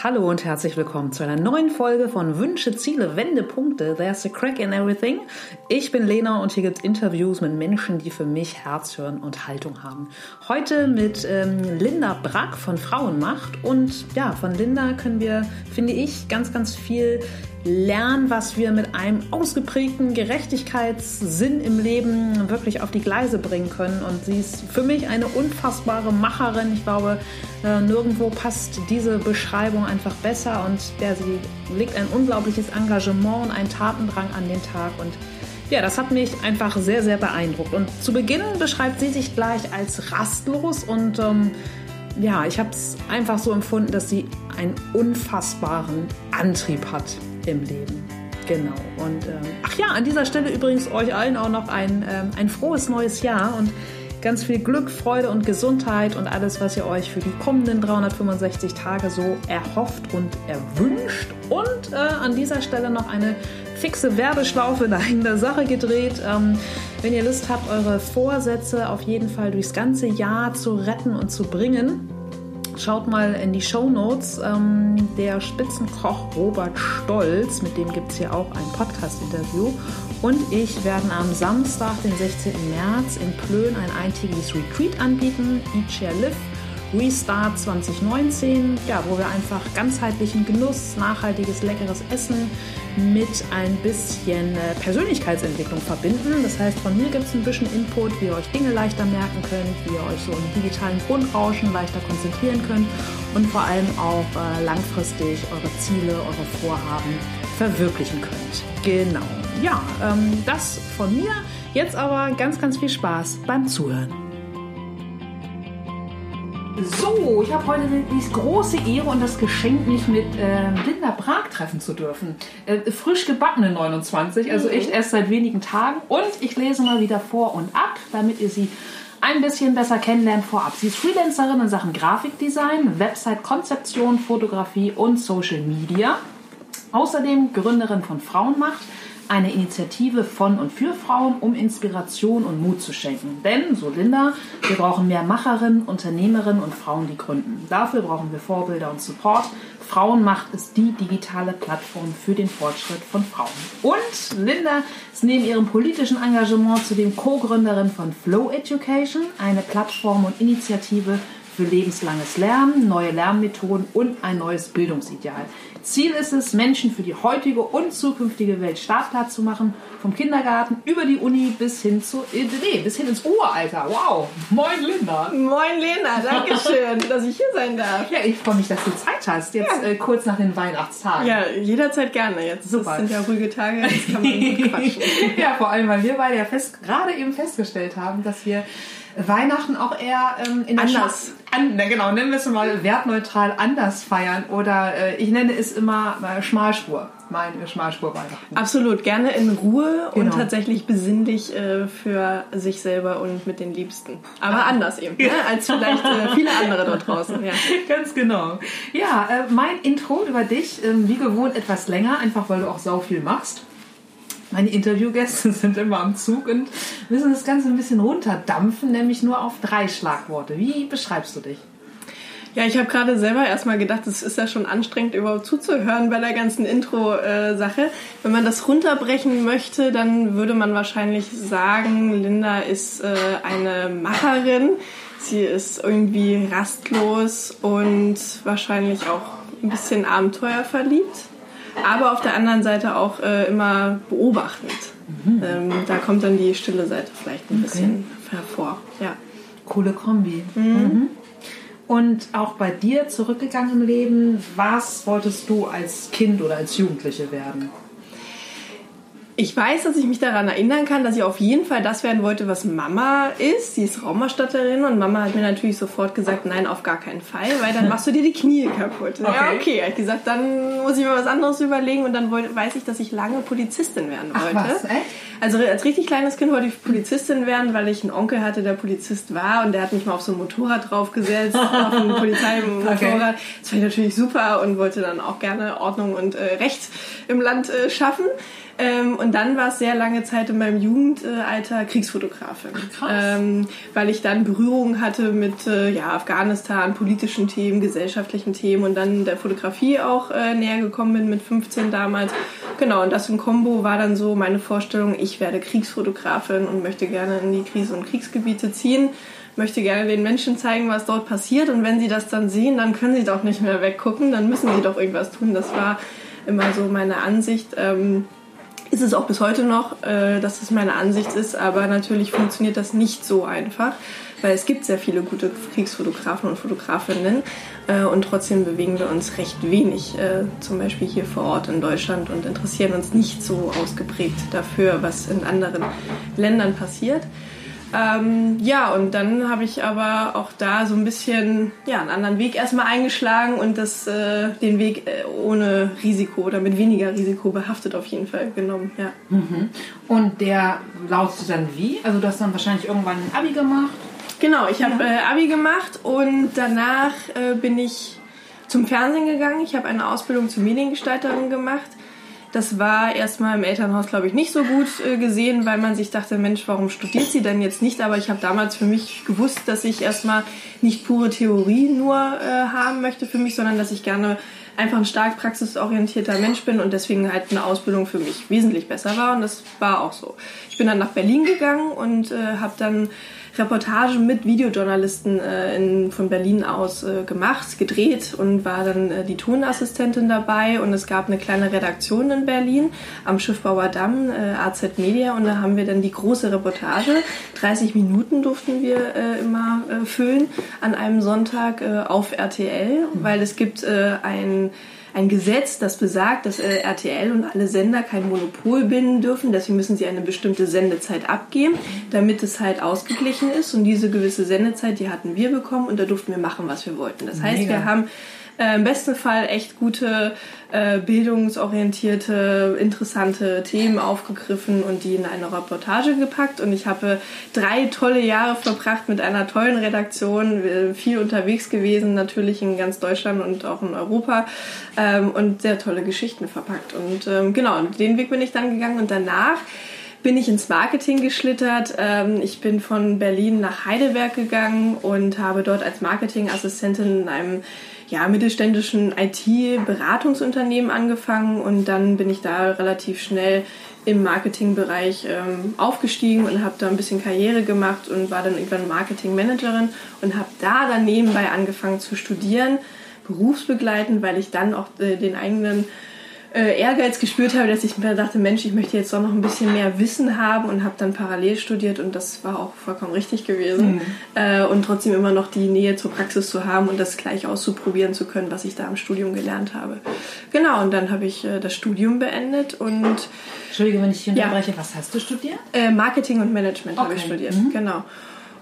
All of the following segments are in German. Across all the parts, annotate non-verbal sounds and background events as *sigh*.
Hallo und herzlich willkommen zu einer neuen Folge von Wünsche, Ziele, Wendepunkte. There's a crack in everything. Ich bin Lena und hier gibt es Interviews mit Menschen, die für mich Herz, Hirn und Haltung haben. Heute mit ähm, Linda Brack von Frauenmacht und ja, von Linda können wir, finde ich, ganz, ganz viel lernen, was wir mit einem ausgeprägten Gerechtigkeitssinn im Leben wirklich auf die Gleise bringen können. Und sie ist für mich eine unfassbare Macherin. Ich glaube, äh, nirgendwo passt diese Beschreibung einfach besser. Und ja, sie legt ein unglaubliches Engagement und einen Tatendrang an den Tag. Und ja, das hat mich einfach sehr, sehr beeindruckt. Und zu Beginn beschreibt sie sich gleich als rastlos und ähm, ja, ich habe es einfach so empfunden, dass sie einen unfassbaren Antrieb hat im Leben. Genau. Und ähm, ach ja, an dieser Stelle übrigens euch allen auch noch ein, ähm, ein frohes neues Jahr und ganz viel Glück, Freude und Gesundheit und alles, was ihr euch für die kommenden 365 Tage so erhofft und erwünscht. Und äh, an dieser Stelle noch eine fixe Werbeschlaufe *laughs* in eigener Sache gedreht. Ähm, wenn ihr Lust habt, eure Vorsätze auf jeden Fall durchs ganze Jahr zu retten und zu bringen, Schaut mal in die Show Notes. Ähm, der Spitzenkoch Robert Stolz, mit dem gibt es hier auch ein Podcast-Interview. Und ich werden am Samstag, den 16. März, in Plön ein eintägiges Retreat anbieten. Eat, Share, Live. Restart 2019, ja, wo wir einfach ganzheitlichen Genuss, nachhaltiges, leckeres Essen mit ein bisschen äh, Persönlichkeitsentwicklung verbinden. Das heißt, von mir gibt es ein bisschen Input, wie ihr euch Dinge leichter merken könnt, wie ihr euch so im digitalen Grundrauschen leichter konzentrieren könnt und vor allem auch äh, langfristig eure Ziele, eure Vorhaben verwirklichen könnt. Genau. Ja, ähm, das von mir. Jetzt aber ganz, ganz viel Spaß beim Zuhören. So, ich habe heute die große Ehre und das Geschenk, mich mit äh, Linda Prag treffen zu dürfen. Äh, frisch gebackene 29, also echt erst seit wenigen Tagen. Und ich lese mal wieder vor und ab, damit ihr sie ein bisschen besser kennenlernt vorab. Sie ist Freelancerin in Sachen Grafikdesign, Website-Konzeption, Fotografie und Social Media. Außerdem Gründerin von Frauenmacht eine Initiative von und für Frauen, um Inspiration und Mut zu schenken. Denn, so Linda, wir brauchen mehr Macherinnen, Unternehmerinnen und Frauen, die gründen. Dafür brauchen wir Vorbilder und Support. Frauenmacht ist die digitale Plattform für den Fortschritt von Frauen. Und Linda ist neben ihrem politischen Engagement zudem Co-Gründerin von Flow Education, eine Plattform und Initiative für lebenslanges Lernen, neue Lernmethoden und ein neues Bildungsideal. Ziel ist es, Menschen für die heutige und zukünftige Welt startklar zu machen, vom Kindergarten über die Uni bis hin zu nee, bis hin ins Uralter. Wow! Moin Linda! Moin Lena, danke schön, *laughs* dass ich hier sein darf. Ja, ich freue mich, dass du Zeit hast, jetzt ja. äh, kurz nach den Weihnachtstagen. Ja, jederzeit gerne. Jetzt Super. Das sind ja ruhige Tage, jetzt kann man gut *laughs* quatschen. ja, vor allem, weil wir beide ja fest, gerade eben festgestellt haben, dass wir Weihnachten auch eher ähm, in der anders. An, ne, genau, nennen wir es mal wertneutral anders feiern oder äh, ich nenne es immer äh, Schmalspur, meine Schmalspur Weihnachten. Absolut, gerne in Ruhe genau. und tatsächlich besinnlich äh, für sich selber und mit den Liebsten. Aber ah. anders eben, ne, als vielleicht äh, viele andere dort draußen. Ja. *laughs* Ganz genau. Ja, äh, mein Intro über dich, ähm, wie gewohnt etwas länger, einfach weil du auch sau viel machst. Meine Interviewgäste *laughs* sind immer am Zug und müssen das Ganze ein bisschen runterdampfen, nämlich nur auf drei Schlagworte. Wie beschreibst du dich? Ja, ich habe gerade selber erstmal gedacht, es ist ja schon anstrengend, überhaupt zuzuhören bei der ganzen Intro-Sache. Wenn man das runterbrechen möchte, dann würde man wahrscheinlich sagen, Linda ist äh, eine Macherin. Sie ist irgendwie rastlos und wahrscheinlich auch ein bisschen abenteuerverliebt aber auf der anderen Seite auch äh, immer beobachtend. Mhm. Ähm, da kommt dann die stille Seite vielleicht ein okay. bisschen hervor. Ja. Coole Kombi. Mhm. Mhm. Und auch bei dir zurückgegangen im Leben, was wolltest du als Kind oder als Jugendliche werden? Ich weiß, dass ich mich daran erinnern kann, dass ich auf jeden Fall das werden wollte, was Mama ist. Sie ist Raumerstatterin und Mama hat mir natürlich sofort gesagt, nein, auf gar keinen Fall, weil dann machst du dir die Knie kaputt. Okay. Ja, okay. Ich gesagt, dann muss ich mir was anderes überlegen und dann weiß ich, dass ich lange Polizistin werden wollte. Ach, was, echt? Also als richtig kleines Kind wollte ich Polizistin werden, weil ich einen Onkel hatte, der Polizist war und der hat mich mal auf so ein Motorrad draufgesetzt, *laughs* auf ein Polizeimotorrad. Okay. Das fand ich natürlich super und wollte dann auch gerne Ordnung und äh, Recht im Land äh, schaffen. Ähm, und dann war es sehr lange Zeit in meinem Jugendalter Kriegsfotografin. Krass. Ähm, weil ich dann Berührung hatte mit äh, ja, Afghanistan, politischen Themen, gesellschaftlichen Themen und dann der Fotografie auch äh, näher gekommen bin mit 15 damals. Genau, und das im Kombo war dann so meine Vorstellung, ich werde Kriegsfotografin und möchte gerne in die Krise- und Kriegsgebiete ziehen möchte gerne den Menschen zeigen, was dort passiert. Und wenn sie das dann sehen, dann können sie doch nicht mehr weggucken, dann müssen sie doch irgendwas tun. Das war immer so meine Ansicht. Ähm, ist es auch bis heute noch, äh, dass es meine Ansicht ist, aber natürlich funktioniert das nicht so einfach, weil es gibt sehr viele gute Kriegsfotografen und Fotografinnen äh, und trotzdem bewegen wir uns recht wenig, äh, zum Beispiel hier vor Ort in Deutschland und interessieren uns nicht so ausgeprägt dafür, was in anderen Ländern passiert. Ähm, ja, und dann habe ich aber auch da so ein bisschen ja, einen anderen Weg erstmal eingeschlagen und das, äh, den Weg äh, ohne Risiko oder mit weniger Risiko behaftet auf jeden Fall genommen. Ja. Mhm. Und der lautet dann wie? Also du hast dann wahrscheinlich irgendwann ein Abi gemacht? Genau, ich habe äh, Abi gemacht und danach äh, bin ich zum Fernsehen gegangen. Ich habe eine Ausbildung zur Mediengestalterin gemacht das war erstmal im Elternhaus, glaube ich, nicht so gut äh, gesehen, weil man sich dachte, Mensch, warum studiert sie denn jetzt nicht? Aber ich habe damals für mich gewusst, dass ich erstmal nicht pure Theorie nur äh, haben möchte für mich, sondern dass ich gerne einfach ein stark praxisorientierter Mensch bin und deswegen halt eine Ausbildung für mich wesentlich besser war. Und das war auch so. Ich bin dann nach Berlin gegangen und äh, habe dann Reportage mit Videojournalisten äh, in, von Berlin aus äh, gemacht, gedreht und war dann äh, die Tonassistentin dabei. Und es gab eine kleine Redaktion in Berlin am Schiffbauer Damm, äh, AZ Media. Und da haben wir dann die große Reportage, 30 Minuten durften wir äh, immer äh, füllen an einem Sonntag auf RTL, weil es gibt ein ein Gesetz, das besagt, dass äh, RTL und alle Sender kein Monopol binden dürfen. Deswegen müssen sie eine bestimmte Sendezeit abgeben, damit es halt ausgeglichen ist. Und diese gewisse Sendezeit, die hatten wir bekommen und da durften wir machen, was wir wollten. Das heißt, Mega. wir haben äh, im besten Fall echt gute, äh, bildungsorientierte, interessante Themen aufgegriffen und die in eine Reportage gepackt. Und ich habe drei tolle Jahre verbracht mit einer tollen Redaktion, viel unterwegs gewesen, natürlich in ganz Deutschland und auch in Europa ähm, und sehr tolle Geschichten verpackt. Und ähm, genau, den Weg bin ich dann gegangen und danach bin ich ins Marketing geschlittert. Ähm, ich bin von Berlin nach Heidelberg gegangen und habe dort als Marketingassistentin in einem ja, mittelständischen IT-Beratungsunternehmen angefangen und dann bin ich da relativ schnell im Marketingbereich ähm, aufgestiegen und habe da ein bisschen Karriere gemacht und war dann irgendwann Marketingmanagerin und habe da dann nebenbei angefangen zu studieren, berufsbegleitend, weil ich dann auch äh, den eigenen äh, Ehrgeiz gespürt habe, dass ich mir dachte, Mensch, ich möchte jetzt doch noch ein bisschen mehr Wissen haben und habe dann parallel studiert und das war auch vollkommen richtig gewesen. Mhm. Äh, und trotzdem immer noch die Nähe zur Praxis zu haben und das gleich auszuprobieren zu können, was ich da im Studium gelernt habe. Genau, und dann habe ich äh, das Studium beendet und... Entschuldige, wenn ich hier unterbreche, ja. was hast du studiert? Äh, Marketing und Management okay. habe ich studiert, mhm. genau.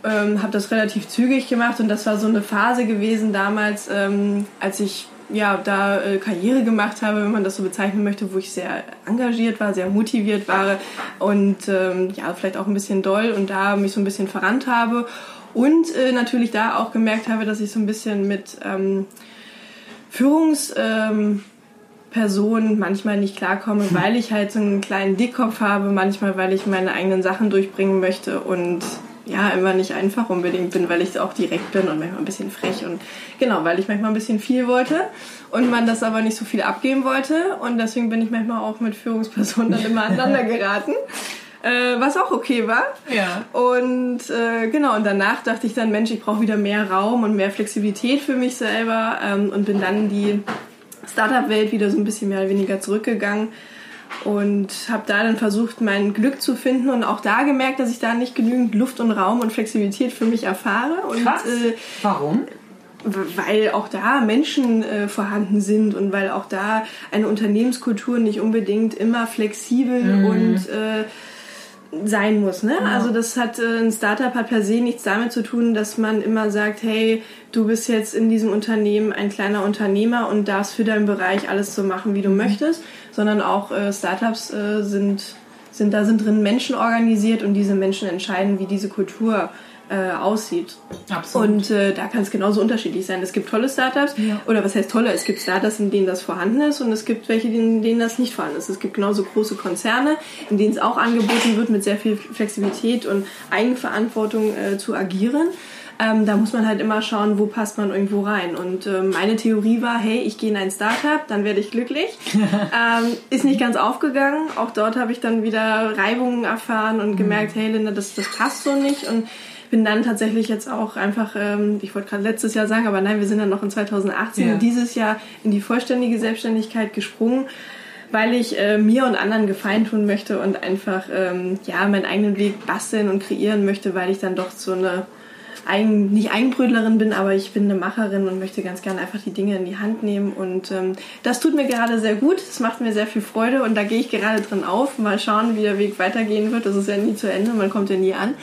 Ähm, habe das relativ zügig gemacht und das war so eine Phase gewesen damals, ähm, als ich ja, da äh, Karriere gemacht habe, wenn man das so bezeichnen möchte, wo ich sehr engagiert war, sehr motiviert war und ähm, ja, vielleicht auch ein bisschen doll und da mich so ein bisschen verrannt habe und äh, natürlich da auch gemerkt habe, dass ich so ein bisschen mit ähm, Führungspersonen ähm, manchmal nicht klarkomme, *laughs* weil ich halt so einen kleinen Dickkopf habe, manchmal weil ich meine eigenen Sachen durchbringen möchte und ja, immer nicht einfach unbedingt bin, weil ich auch direkt bin und manchmal ein bisschen frech und genau, weil ich manchmal ein bisschen viel wollte und man das aber nicht so viel abgeben wollte und deswegen bin ich manchmal auch mit Führungspersonen dann immer *laughs* aneinander geraten. Äh, was auch okay war. Ja. Und äh, genau, und danach dachte ich dann, Mensch, ich brauche wieder mehr Raum und mehr Flexibilität für mich selber ähm, und bin dann in die Startup-Welt wieder so ein bisschen mehr oder weniger zurückgegangen und habe da dann versucht, mein Glück zu finden und auch da gemerkt, dass ich da nicht genügend Luft und Raum und Flexibilität für mich erfahre. Und, Krass. Äh, Warum? Weil auch da Menschen äh, vorhanden sind und weil auch da eine Unternehmenskultur nicht unbedingt immer flexibel mhm. und äh, sein muss. Ne? Ja. Also das hat äh, ein Startup hat per se nichts damit zu tun, dass man immer sagt, hey, du bist jetzt in diesem Unternehmen ein kleiner Unternehmer und darfst für deinen Bereich alles so machen, wie du mhm. möchtest, sondern auch äh, Startups äh, sind sind da sind drin Menschen organisiert und diese Menschen entscheiden, wie diese Kultur äh, aussieht. Absolut. Und äh, da kann es genauso unterschiedlich sein. Es gibt tolle Startups, Ja. oder was heißt tolle? Es gibt Startups, in denen das vorhanden ist und es gibt welche, in denen das nicht vorhanden ist. Es gibt genauso große Konzerne, in denen es auch angeboten wird, mit sehr viel Flexibilität und Eigenverantwortung äh, zu agieren. Ähm, da muss man halt immer schauen, wo passt man irgendwo rein. Und ähm, meine Theorie war, hey, ich gehe in ein Startup, dann werde ich glücklich. *laughs* ähm, ist nicht ganz aufgegangen. Auch dort habe ich dann wieder Reibungen erfahren und gemerkt, hey Linda, das, das passt so nicht. Und bin dann tatsächlich jetzt auch einfach, ähm, ich wollte gerade letztes Jahr sagen, aber nein, wir sind dann noch in 2018, Ja. dieses Jahr in die vollständige Selbstständigkeit gesprungen weil ich äh, mir und anderen Gefallen tun möchte und einfach ähm, ja meinen eigenen Weg basteln und kreieren möchte, weil ich dann doch so eine Eigen, nicht Eigenbrötlerin bin, aber ich bin eine Macherin und möchte ganz gerne einfach die Dinge in die Hand nehmen und ähm, das tut mir gerade sehr gut, das macht mir sehr viel Freude und da gehe ich gerade drin auf. Mal schauen, wie der Weg weitergehen wird. Das ist ja nie zu Ende, man kommt ja nie an.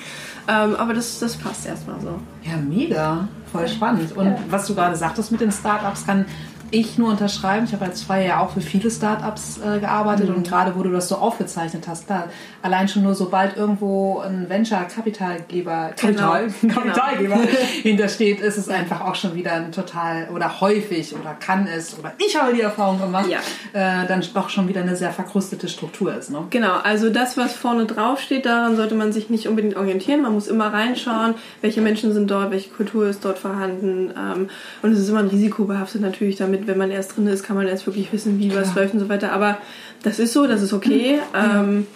Ähm, aber das, das passt erstmal so. Ja, mega. Voll spannend. Und was du gerade sagtest mit den Startups, kann ich nur unterschreiben. Ich habe als Freier ja auch für viele Startups äh, gearbeitet und gerade wo du das so aufgezeichnet hast, klar, allein schon nur sobald irgendwo ein Venture-Kapitalgeber, Kapital, *laughs* Genau. Kapitalgeber *laughs* hintersteht, ist es einfach auch schon wieder ein total oder häufig oder kann es oder ich habe die Erfahrung gemacht, Ja. äh, dann doch schon wieder eine sehr verkrustete Struktur ist. Ne? Genau, also das, was vorne drauf steht, daran sollte man sich nicht unbedingt orientieren. Man muss immer reinschauen, welche Menschen sind dort, welche Kultur ist dort vorhanden. Ähm, und es ist immer ein Risiko behaftet natürlich damit, wenn man erst drin ist, kann man erst wirklich wissen, wie was läuft und so weiter. Aber das ist so, das ist okay. Ähm,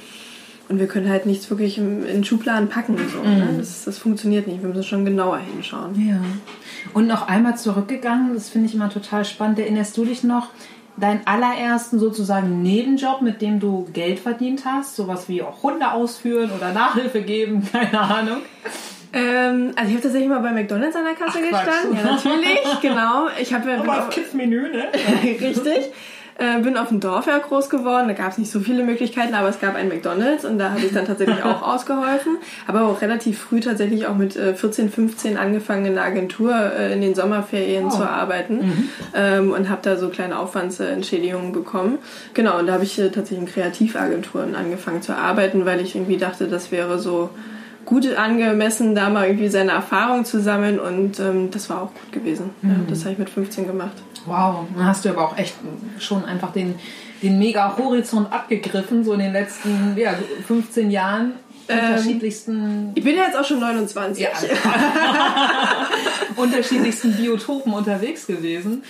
und wir können halt nichts wirklich im- in Schubladen packen. So, ne? das, das funktioniert nicht. Wir müssen schon genauer hinschauen. Ja. Und noch einmal zurückgegangen, das finde ich immer total spannend. Erinnerst du dich noch, deinen allerersten sozusagen Nebenjob, mit dem du Geld verdient hast? Sowas wie auch Hunde ausführen oder Nachhilfe geben, *laughs* keine Ahnung. Ähm, also ich habe tatsächlich mal bei McDonalds an der Kasse Ach, Quatsch. gestanden. Ja, natürlich, *laughs* genau. Ich habe ja Aber auf Kids-Menü, ne? *laughs* Richtig. Äh, bin auf dem Dorf ja groß geworden, da gab es nicht so viele Möglichkeiten, aber es gab einen McDonalds und da habe ich dann tatsächlich auch *laughs* ausgeholfen. Aber auch relativ früh tatsächlich auch mit äh, 14, 15 angefangen in der Agentur äh, in den Sommerferien Oh. zu arbeiten ähm, und habe da so kleine Aufwandsentschädigungen bekommen. Genau, und da habe ich äh, tatsächlich in Kreativagenturen angefangen zu arbeiten, weil ich irgendwie dachte, das wäre so gut angemessen, da mal irgendwie seine Erfahrung zu sammeln und ähm, das war auch gut gewesen. Ja, das habe ich mit 15 gemacht. Wow, dann hast du aber auch echt schon einfach den, den mega Horizont abgegriffen, so in den letzten ja, 15 Jahren. Unterschiedlichsten, Ich bin ja jetzt auch schon 29. ja, *laughs* unterschiedlichsten Biotopen unterwegs gewesen.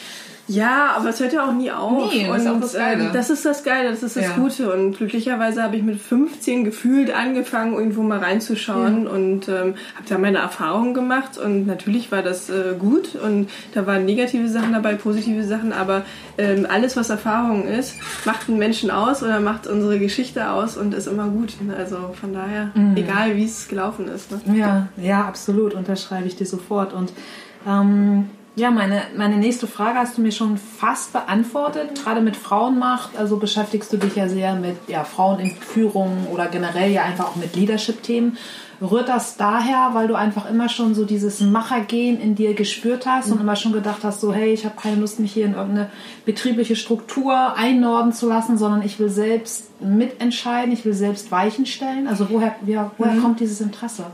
Ja, aber es hört ja auch nie auf. Nee, das ist auch das Geile. ähm, das ist das Geile, das ist das Ja. Gute. Und glücklicherweise habe ich mit 15 gefühlt angefangen, irgendwo mal reinzuschauen und ähm, habe da meine Erfahrungen gemacht. Und natürlich war das äh, gut und da waren negative Sachen dabei, positive Sachen, aber ähm, alles, was Erfahrung ist, macht einen Menschen aus oder macht unsere Geschichte aus und ist immer gut. Also von daher, Mhm. egal wie es gelaufen ist. Ne? Ja, ja, absolut, unterschreibe ich dir sofort. Und ähm, ja, meine, meine nächste Frage hast du mir schon fast beantwortet. Gerade mit Frauenmacht, also beschäftigst du dich ja sehr mit ja, Frauen in Führung oder generell ja einfach auch mit Leadership-Themen. Rührt das daher, weil du einfach immer schon so dieses Machergehen in dir gespürt hast und immer schon gedacht hast, so hey, ich habe keine Lust, mich hier in irgendeine betriebliche Struktur einnorden zu lassen, sondern ich will selbst mitentscheiden, ich will selbst Weichen stellen? Also woher, ja, woher kommt dieses Interesse?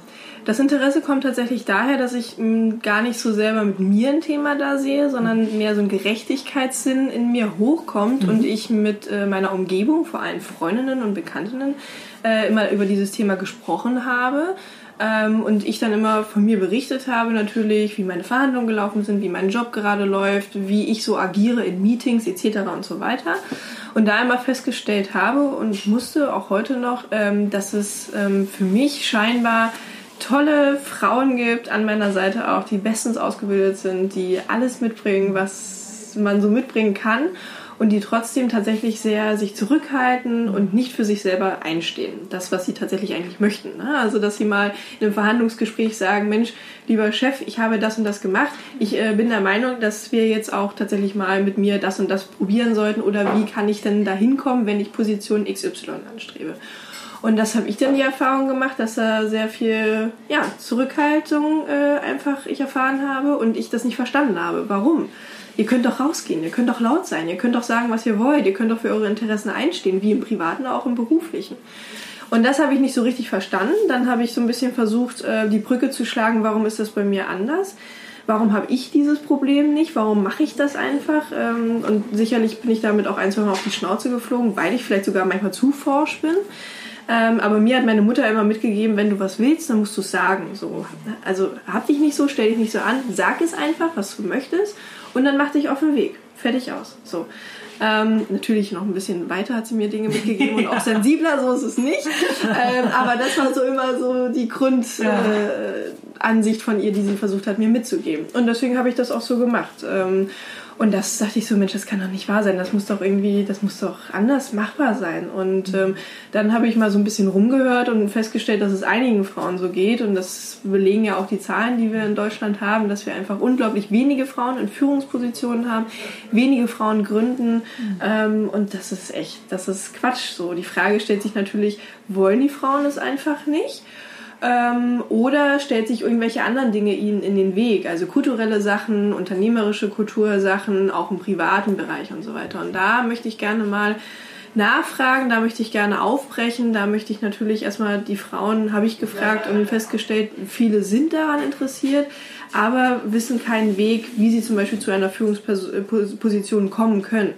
Das Interesse kommt tatsächlich daher, dass ich mh, gar nicht so selber mit mir ein Thema da sehe, sondern mehr so ein Gerechtigkeitssinn in mir hochkommt und ich mit äh, meiner Umgebung, vor allem Freundinnen und Bekanntinnen, äh, immer über dieses Thema gesprochen habe. Ähm, und ich dann immer von mir berichtet habe natürlich, wie meine Verhandlungen gelaufen sind, wie mein Job gerade läuft, wie ich so agiere in Meetings etc. und so weiter. Und da immer festgestellt habe und musste auch heute noch, ähm, dass es ähm, für mich scheinbar tolle Frauen gibt an meiner Seite auch, die bestens ausgebildet sind, die alles mitbringen, was man so mitbringen kann und die trotzdem tatsächlich sehr sich zurückhalten und nicht für sich selber einstehen. Das, was sie tatsächlich eigentlich möchten. Ne? Also, dass sie mal in einem Verhandlungsgespräch sagen, Mensch, lieber Chef, ich habe das und das gemacht. Ich äh, bin der Meinung, dass wir jetzt auch tatsächlich mal mit mir das und das probieren sollten oder wie kann ich denn da hinkommen, wenn ich Position XY anstrebe. Und das habe ich dann die Erfahrung gemacht, dass da sehr viel ja, Zurückhaltung äh, einfach ich erfahren habe und ich das nicht verstanden habe. Warum? Ihr könnt doch rausgehen, ihr könnt doch laut sein, ihr könnt doch sagen, was ihr wollt, ihr könnt doch für eure Interessen einstehen, wie im Privaten, auch im Beruflichen. Und das habe ich nicht so richtig verstanden. Dann habe ich so ein bisschen versucht, äh, die Brücke zu schlagen, warum ist das bei mir anders? Warum habe ich dieses Problem nicht? Warum mache ich das einfach? Ähm, und sicherlich bin ich damit auch ein, zwei Mal auf die Schnauze geflogen, weil ich vielleicht sogar manchmal zu forsch bin. Ähm, aber mir hat meine Mutter immer mitgegeben, wenn du was willst, dann musst du es sagen. So. Also hab dich nicht so, stell dich nicht so an, sag es einfach, was du möchtest und dann mach dich auf den Weg. Fertig aus. So. Ähm, natürlich noch ein bisschen weiter hat sie mir Dinge mitgegeben und *laughs* auch sensibler, so ist es nicht. Ähm, aber das war so immer so die Grundansicht äh, von ihr, die sie versucht hat, mir mitzugeben. Und deswegen habe ich das auch so gemacht. Ähm, und das dachte ich so, Mensch, das kann doch nicht wahr sein. Das muss doch irgendwie, das muss doch anders machbar sein. Und ähm, dann habe ich mal so ein bisschen rumgehört und festgestellt, dass es einigen Frauen so geht. Und das belegen ja auch die Zahlen, die wir in Deutschland haben, dass wir einfach unglaublich wenige Frauen in Führungspositionen haben, wenige Frauen gründen. Mhm. Ähm, und das ist echt, das ist Quatsch so. Die Frage stellt sich natürlich, wollen die Frauen es einfach nicht? Ähm, oder stellt sich irgendwelche anderen Dinge ihnen in den Weg, also kulturelle Sachen, unternehmerische Kultursachen, auch im privaten Bereich und so weiter. Und da möchte ich gerne mal nachfragen, da möchte ich gerne aufbrechen, da möchte ich natürlich erstmal die Frauen, habe ich gefragt und festgestellt, viele sind daran interessiert, aber wissen keinen Weg, wie sie zum Beispiel zu einer Führungsposition kommen können.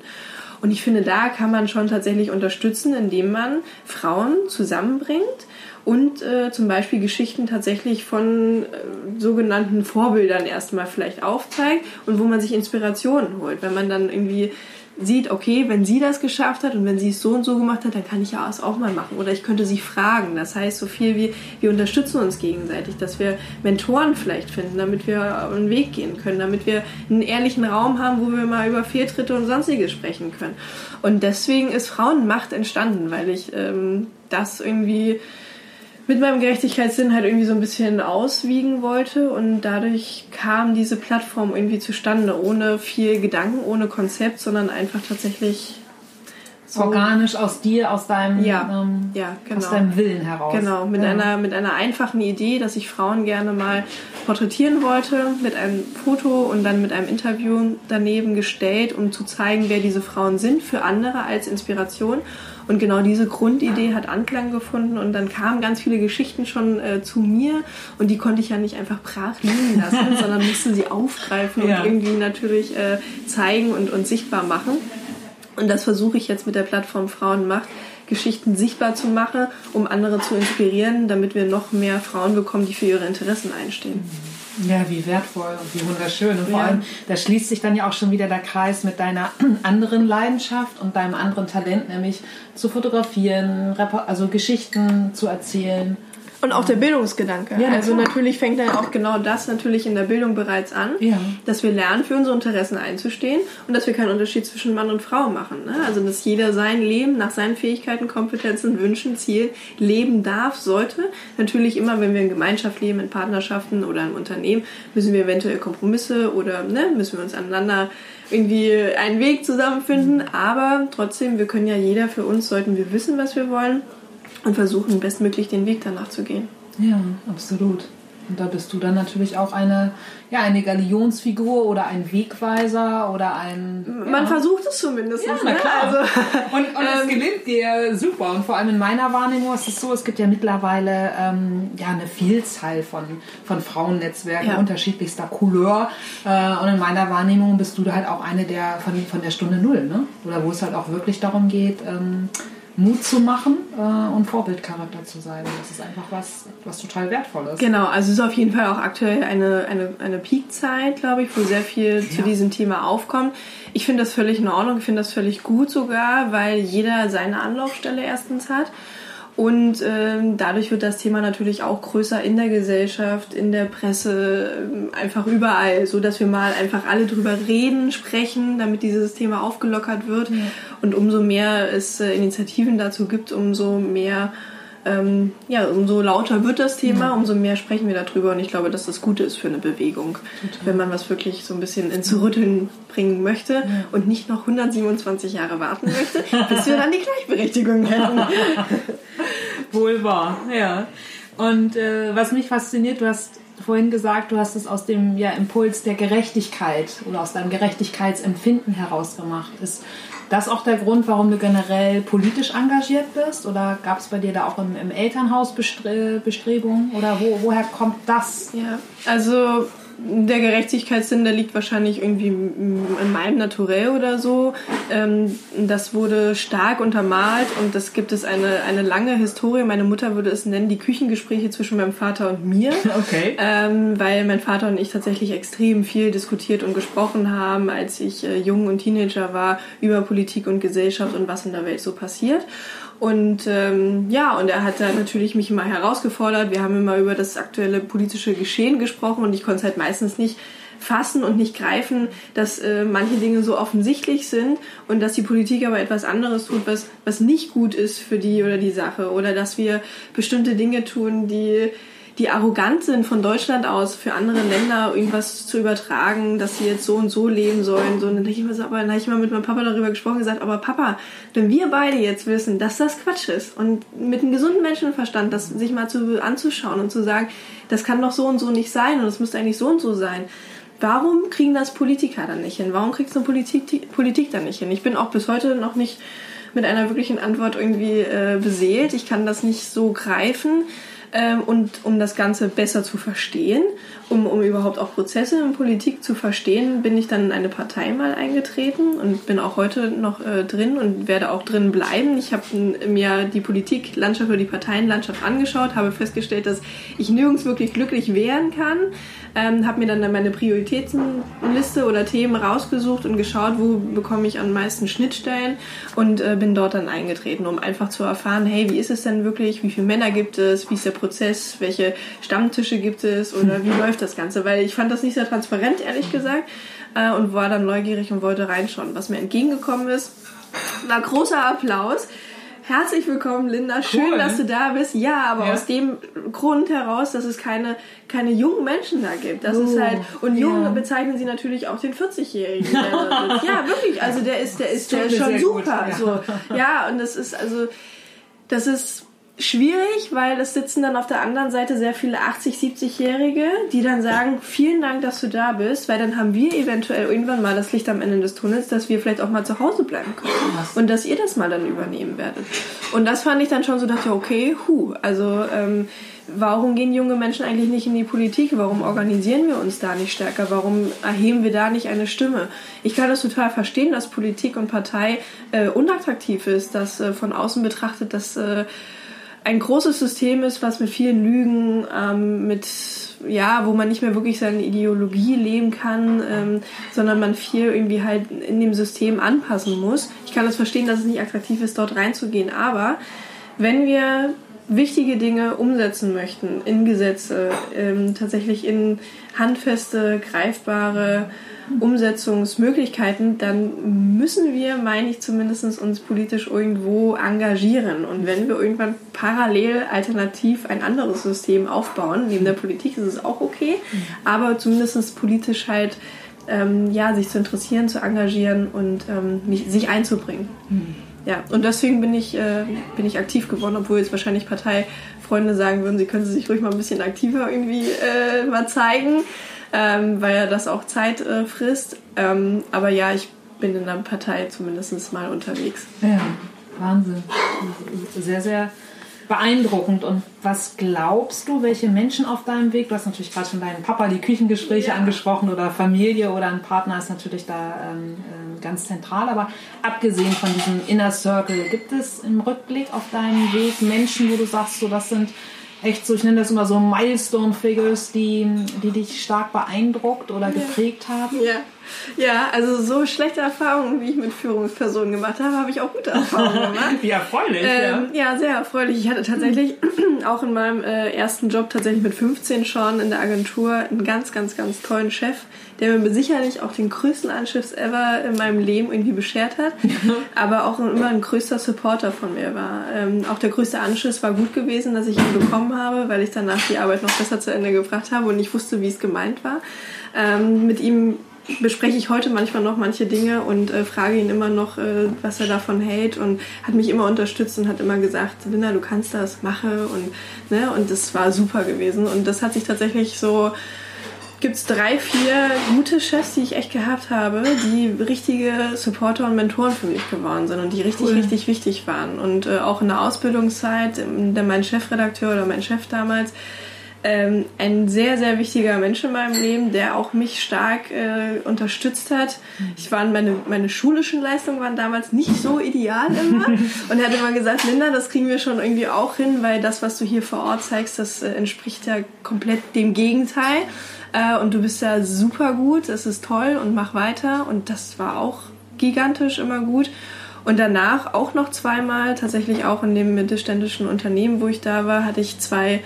Und ich finde, da kann man schon tatsächlich unterstützen, indem man Frauen zusammenbringt und äh, zum Beispiel Geschichten tatsächlich von äh, sogenannten Vorbildern erstmal vielleicht aufzeigt und wo man sich Inspirationen holt. Wenn man dann irgendwie sieht, okay, wenn sie das geschafft hat und wenn sie es so und so gemacht hat, dann kann ich ja es auch mal machen. Oder ich könnte sie fragen. Das heißt, so viel wie wir unterstützen uns gegenseitig, dass wir Mentoren vielleicht finden, damit wir einen Weg gehen können, damit wir einen ehrlichen Raum haben, wo wir mal über Fehltritte und sonstiges sprechen können. Und deswegen ist Frauenmacht entstanden, weil ich ähm, das irgendwie mit meinem Gerechtigkeitssinn halt irgendwie so ein bisschen auswiegen wollte und dadurch kam diese Plattform irgendwie zustande, ohne viel Gedanken, ohne Konzept, sondern einfach tatsächlich so organisch aus dir, aus deinem, ja, ähm, ja, genau. aus deinem Willen heraus. Genau, mit, ja. einer, mit einer einfachen Idee, dass ich Frauen gerne mal porträtieren wollte, mit einem Foto und dann mit einem Interview daneben gestellt, um zu zeigen, wer diese Frauen sind, für andere als Inspiration. Und genau diese Grundidee hat Anklang gefunden und dann kamen ganz viele Geschichten schon äh, zu mir und die konnte ich ja nicht einfach brach liegen lassen, *laughs* sondern musste sie aufgreifen ja. und irgendwie natürlich äh, zeigen und, und sichtbar machen. Und das versuche ich jetzt mit der Plattform Frauenmacht, Geschichten sichtbar zu machen, um andere zu inspirieren, damit wir noch mehr Frauen bekommen, die für ihre Interessen einstehen. Ja, wie wertvoll und wie wunderschön. Und vor ja. allem, da schließt sich dann ja auch schon wieder der Kreis mit deiner *clears throat* anderen Leidenschaft und deinem anderen Talent, nämlich zu fotografieren, also Geschichten zu erzählen und auch der Bildungsgedanke. Ja, also natürlich fängt dann auch genau das natürlich in der Bildung bereits an, ja. dass wir lernen, für unsere Interessen einzustehen und dass wir keinen Unterschied zwischen Mann und Frau machen. Ne? Also dass jeder sein Leben nach seinen Fähigkeiten, Kompetenzen, Wünschen, Zielen leben darf, sollte. Natürlich immer, wenn wir in Gemeinschaft leben, in Partnerschaften oder im Unternehmen, müssen wir eventuell Kompromisse oder ne, müssen wir uns aneinander irgendwie einen Weg zusammenfinden. Aber trotzdem, wir können ja jeder für uns, sollten wir wissen, was wir wollen und versuchen bestmöglich den Weg danach zu gehen. Ja, absolut. Und da bist du dann natürlich auch eine, ja, eine Galionsfigur oder ein Wegweiser oder ein. Man ja. versucht es zumindest. Ja, na ne? klar. Also, und, und es ähm, gelingt dir super. Und vor allem in meiner Wahrnehmung ist es so, es gibt ja mittlerweile ähm, ja, eine Vielzahl von, von Frauennetzwerken ja. unterschiedlichster Couleur. Äh, und in meiner Wahrnehmung bist du da halt auch eine der von, von der Stunde Null, ne? Oder wo es halt auch wirklich darum geht, ähm, Mut zu machen äh, und Vorbildcharakter zu sein. das ist einfach was, was total wertvoll ist. Genau, also es ist auf jeden Fall auch aktuell eine, eine, eine Peakzeit, glaube ich, wo sehr viel ja. zu diesem Thema aufkommt. Ich finde das völlig in Ordnung, ich finde das völlig gut sogar, weil jeder seine Anlaufstelle erstens hat. Und ähm, dadurch wird das Thema natürlich auch größer in der Gesellschaft, in der Presse, ähm, einfach überall, so dass wir mal einfach alle drüber reden, sprechen, damit dieses Thema aufgelockert wird. Ja. Und umso mehr es äh, Initiativen dazu gibt, umso mehr ähm, ja, umso lauter wird das Thema, ja. umso mehr sprechen wir darüber. Und ich glaube, dass das Gute ist für eine Bewegung, Total. wenn man was wirklich so ein bisschen ins Rütteln bringen möchte ja. und nicht noch 127 Jahre warten möchte, *laughs* bis wir dann die Gleichberechtigung hätten. *laughs* Wohl wahr, ja. Und äh, was mich fasziniert, du hast vorhin gesagt, du hast es aus dem ja, Impuls der Gerechtigkeit oder aus deinem Gerechtigkeitsempfinden heraus gemacht. Ist das auch der Grund, warum du generell politisch engagiert bist? Oder gab es bei dir da auch im, im Elternhaus Bestre Bestrebungen? Oder wo, woher kommt das? Ja, also der Gerechtigkeitssinn, der liegt wahrscheinlich irgendwie in meinem Naturell oder so. Ähm, das wurde stark untermalt und das gibt es eine, eine lange Historie. Meine Mutter würde es nennen, die Küchengespräche zwischen meinem Vater und mir. *laughs* Okay. Ähm, weil mein Vater und ich tatsächlich extrem viel diskutiert und gesprochen haben, als ich äh, jung und Teenager war, über Politik und Gesellschaft und was in der Welt so passiert. Und ähm, ja, und er hat da natürlich mich immer herausgefordert. Wir haben immer über das aktuelle politische Geschehen gesprochen und ich konnte es halt meistens nicht fassen und nicht greifen, dass äh, manche Dinge so offensichtlich sind und dass die Politik aber etwas anderes tut, was, was nicht gut ist für die oder die Sache. Oder dass wir bestimmte Dinge tun, die die arrogant sind von Deutschland aus für andere Länder irgendwas zu übertragen, dass sie jetzt so und so leben sollen. So, und dann denke ich mir so, aber dann habe ich mal mit meinem Papa darüber gesprochen gesagt, aber Papa, wenn wir beide jetzt wissen, dass das Quatsch ist und mit einem gesunden Menschenverstand das sich mal zu, anzuschauen und zu sagen, das kann doch so und so nicht sein und es müsste eigentlich so und so sein. Warum kriegen das Politiker dann nicht hin? Warum kriegt es eine Politik, Politik dann nicht hin? Ich bin auch bis heute noch nicht mit einer wirklichen Antwort irgendwie äh, beseelt. Ich kann das nicht so greifen. Ähm, und um das Ganze besser zu verstehen, um, um überhaupt auch Prozesse in Politik zu verstehen, bin ich dann in eine Partei mal eingetreten und bin auch heute noch äh, drin und werde auch drin bleiben. Ich habe mir die Politiklandschaft oder die Parteienlandschaft angeschaut, habe festgestellt, dass ich nirgends wirklich glücklich werden kann, ähm, habe mir dann meine Prioritätenliste oder Themen rausgesucht und geschaut, wo bekomme ich am meisten Schnittstellen und äh, bin dort dann eingetreten, um einfach zu erfahren, hey, wie ist es denn wirklich, wie viele Männer gibt es, wie ist der Prozess, welche Stammtische gibt es oder wie *laughs* läuft das Ganze, weil ich fand das nicht sehr transparent, ehrlich gesagt, äh, und war dann neugierig und wollte reinschauen. Was mir entgegengekommen ist, war großer Applaus. Herzlich willkommen, Linda. Schön, cool. dass du da bist. Ja, aber ja. aus dem Grund heraus, dass es keine, keine jungen Menschen da gibt. Das oh, ist halt, und jung ja. bezeichnen sie natürlich auch den 40-Jährigen. *laughs* ja, wirklich. Also der ist, der ist, der ist schon super. Gut, ja. So. ja, und das ist also, das ist, schwierig, weil es sitzen dann auf der anderen Seite sehr viele 80, 70-Jährige, die dann sagen, vielen Dank, dass du da bist, weil dann haben wir eventuell irgendwann mal das Licht am Ende des Tunnels, dass wir vielleicht auch mal zu Hause bleiben können und dass ihr das mal dann übernehmen werdet. Und das fand ich dann schon so, dachte okay, hu, also ähm, warum gehen junge Menschen eigentlich nicht in die Politik? Warum organisieren wir uns da nicht stärker? Warum erheben wir da nicht eine Stimme? Ich kann das total verstehen, dass Politik und Partei äh, unattraktiv ist, dass äh, von außen betrachtet, dass äh, ein großes System ist, was mit vielen Lügen, ähm, mit ja, wo man nicht mehr wirklich seine Ideologie leben kann, ähm, sondern man viel irgendwie halt in dem System anpassen muss. Ich kann das verstehen, dass es nicht attraktiv ist, dort reinzugehen, aber wenn wir wichtige Dinge umsetzen möchten in Gesetze, ähm, tatsächlich in handfeste, greifbare Umsetzungsmöglichkeiten, dann müssen wir, meine ich zumindest, uns politisch irgendwo engagieren. Und wenn wir irgendwann parallel alternativ ein anderes System aufbauen, neben der Politik ist es auch okay, aber zumindest politisch halt ähm, ja, sich zu interessieren, zu engagieren und ähm, mich, sich einzubringen. Mhm. Ja, und deswegen bin ich, äh, bin ich aktiv geworden, obwohl jetzt wahrscheinlich Parteifreunde sagen würden, sie können sich ruhig mal ein bisschen aktiver irgendwie äh, mal zeigen ähm, weil ja das auch Zeit äh, frisst. Ähm, aber ja, ich bin in der Partei zumindest mal unterwegs. Ja, Wahnsinn. Sehr, sehr beeindruckend. Und was glaubst du, welche Menschen auf deinem Weg? Du hast natürlich gerade schon deinen Papa, die Küchengespräche ja. angesprochen oder Familie oder ein Partner ist natürlich da ähm, ähm, ganz zentral. Aber abgesehen von diesem Inner Circle, gibt es im Rückblick auf deinem Weg Menschen, wo du sagst, so das sind echt so, ich nenne das immer so Milestone-Figures, die, die dich stark beeindruckt oder geprägt haben? Ja. Ja, also so schlechte Erfahrungen, wie ich mit Führungspersonen gemacht habe, habe ich auch gute Erfahrungen *laughs* gemacht. wie erfreulich, ähm, ja. Ja, sehr erfreulich. Ich hatte tatsächlich *clears throat* auch in meinem äh, ersten Job tatsächlich mit 15 schon in der Agentur einen ganz, ganz, ganz tollen Chef, der mir sicherlich auch den größten Anschiffs ever in meinem Leben irgendwie beschert hat, *laughs* aber auch immer ein größter Supporter von mir war. Ähm, auch der größte Anschiss war gut gewesen, dass ich ihn bekommen habe, weil ich danach die Arbeit noch besser zu Ende gebracht habe und ich wusste, wie es gemeint war. Ähm, mit ihm bespreche ich heute manchmal noch manche Dinge und äh, frage ihn immer noch, äh, was er davon hält und hat mich immer unterstützt und hat immer gesagt, Linda, du kannst das, mache und ne und das war super gewesen und das hat sich tatsächlich so gibt es drei, vier gute Chefs, die ich echt gehabt habe, die richtige Supporter und Mentoren für mich geworden sind und die richtig, cool. richtig wichtig waren. Und äh, auch in der Ausbildungszeit, der, mein Chefredakteur oder mein Chef damals, ähm, ein sehr, sehr wichtiger Mensch in meinem Leben, der auch mich stark äh, unterstützt hat. Ich war meine, meine schulischen Leistungen waren damals nicht so ideal immer. *laughs* Und er hat immer gesagt, Linda, das kriegen wir schon irgendwie auch hin, weil das, was du hier vor Ort zeigst, das äh, entspricht ja komplett dem Gegenteil. Äh, und du bist ja super gut, das ist toll und mach weiter. Und das war auch gigantisch immer gut. Und danach auch noch zweimal, tatsächlich auch in dem mittelständischen Unternehmen, wo ich da war, hatte ich zwei,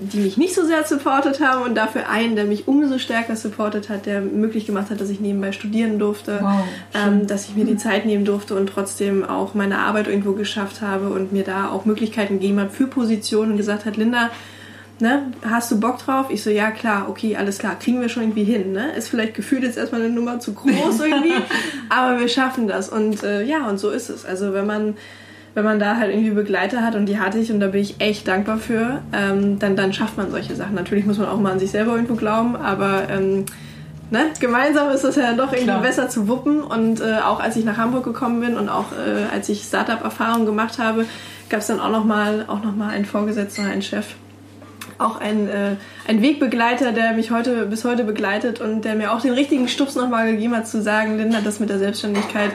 die mich nicht so sehr supportet haben und dafür einen, der mich umso stärker supportet hat, der möglich gemacht hat, dass ich nebenbei studieren durfte, wow, ähm, dass ich mir die Zeit nehmen durfte und trotzdem auch meine Arbeit irgendwo geschafft habe und mir da auch Möglichkeiten gegeben hat für Positionen und gesagt hat, Linda, ne, hast du Bock drauf? Ich so, ja klar, okay, alles klar, kriegen wir schon irgendwie hin. Ne? Ist vielleicht gefühlt jetzt erstmal eine Nummer zu groß *laughs* irgendwie, aber wir schaffen das. Und äh, ja, und so ist es. Also wenn man wenn man da halt irgendwie Begleiter hat und die hatte ich und da bin ich echt dankbar für, ähm, dann, dann schafft man solche Sachen. Natürlich muss man auch mal an sich selber irgendwo glauben, aber ähm, ne, gemeinsam ist das ja doch irgendwie Klar. besser zu wuppen. Und äh, auch als ich nach Hamburg gekommen bin und auch äh, als ich Startup-Erfahrungen gemacht habe, gab es dann auch nochmal noch einen Vorgesetzten, einen Chef, auch ein, äh, ein Wegbegleiter, der mich heute bis heute begleitet und der mir auch den richtigen Stups nochmal gegeben hat, zu sagen, Linda, das mit der Selbstständigkeit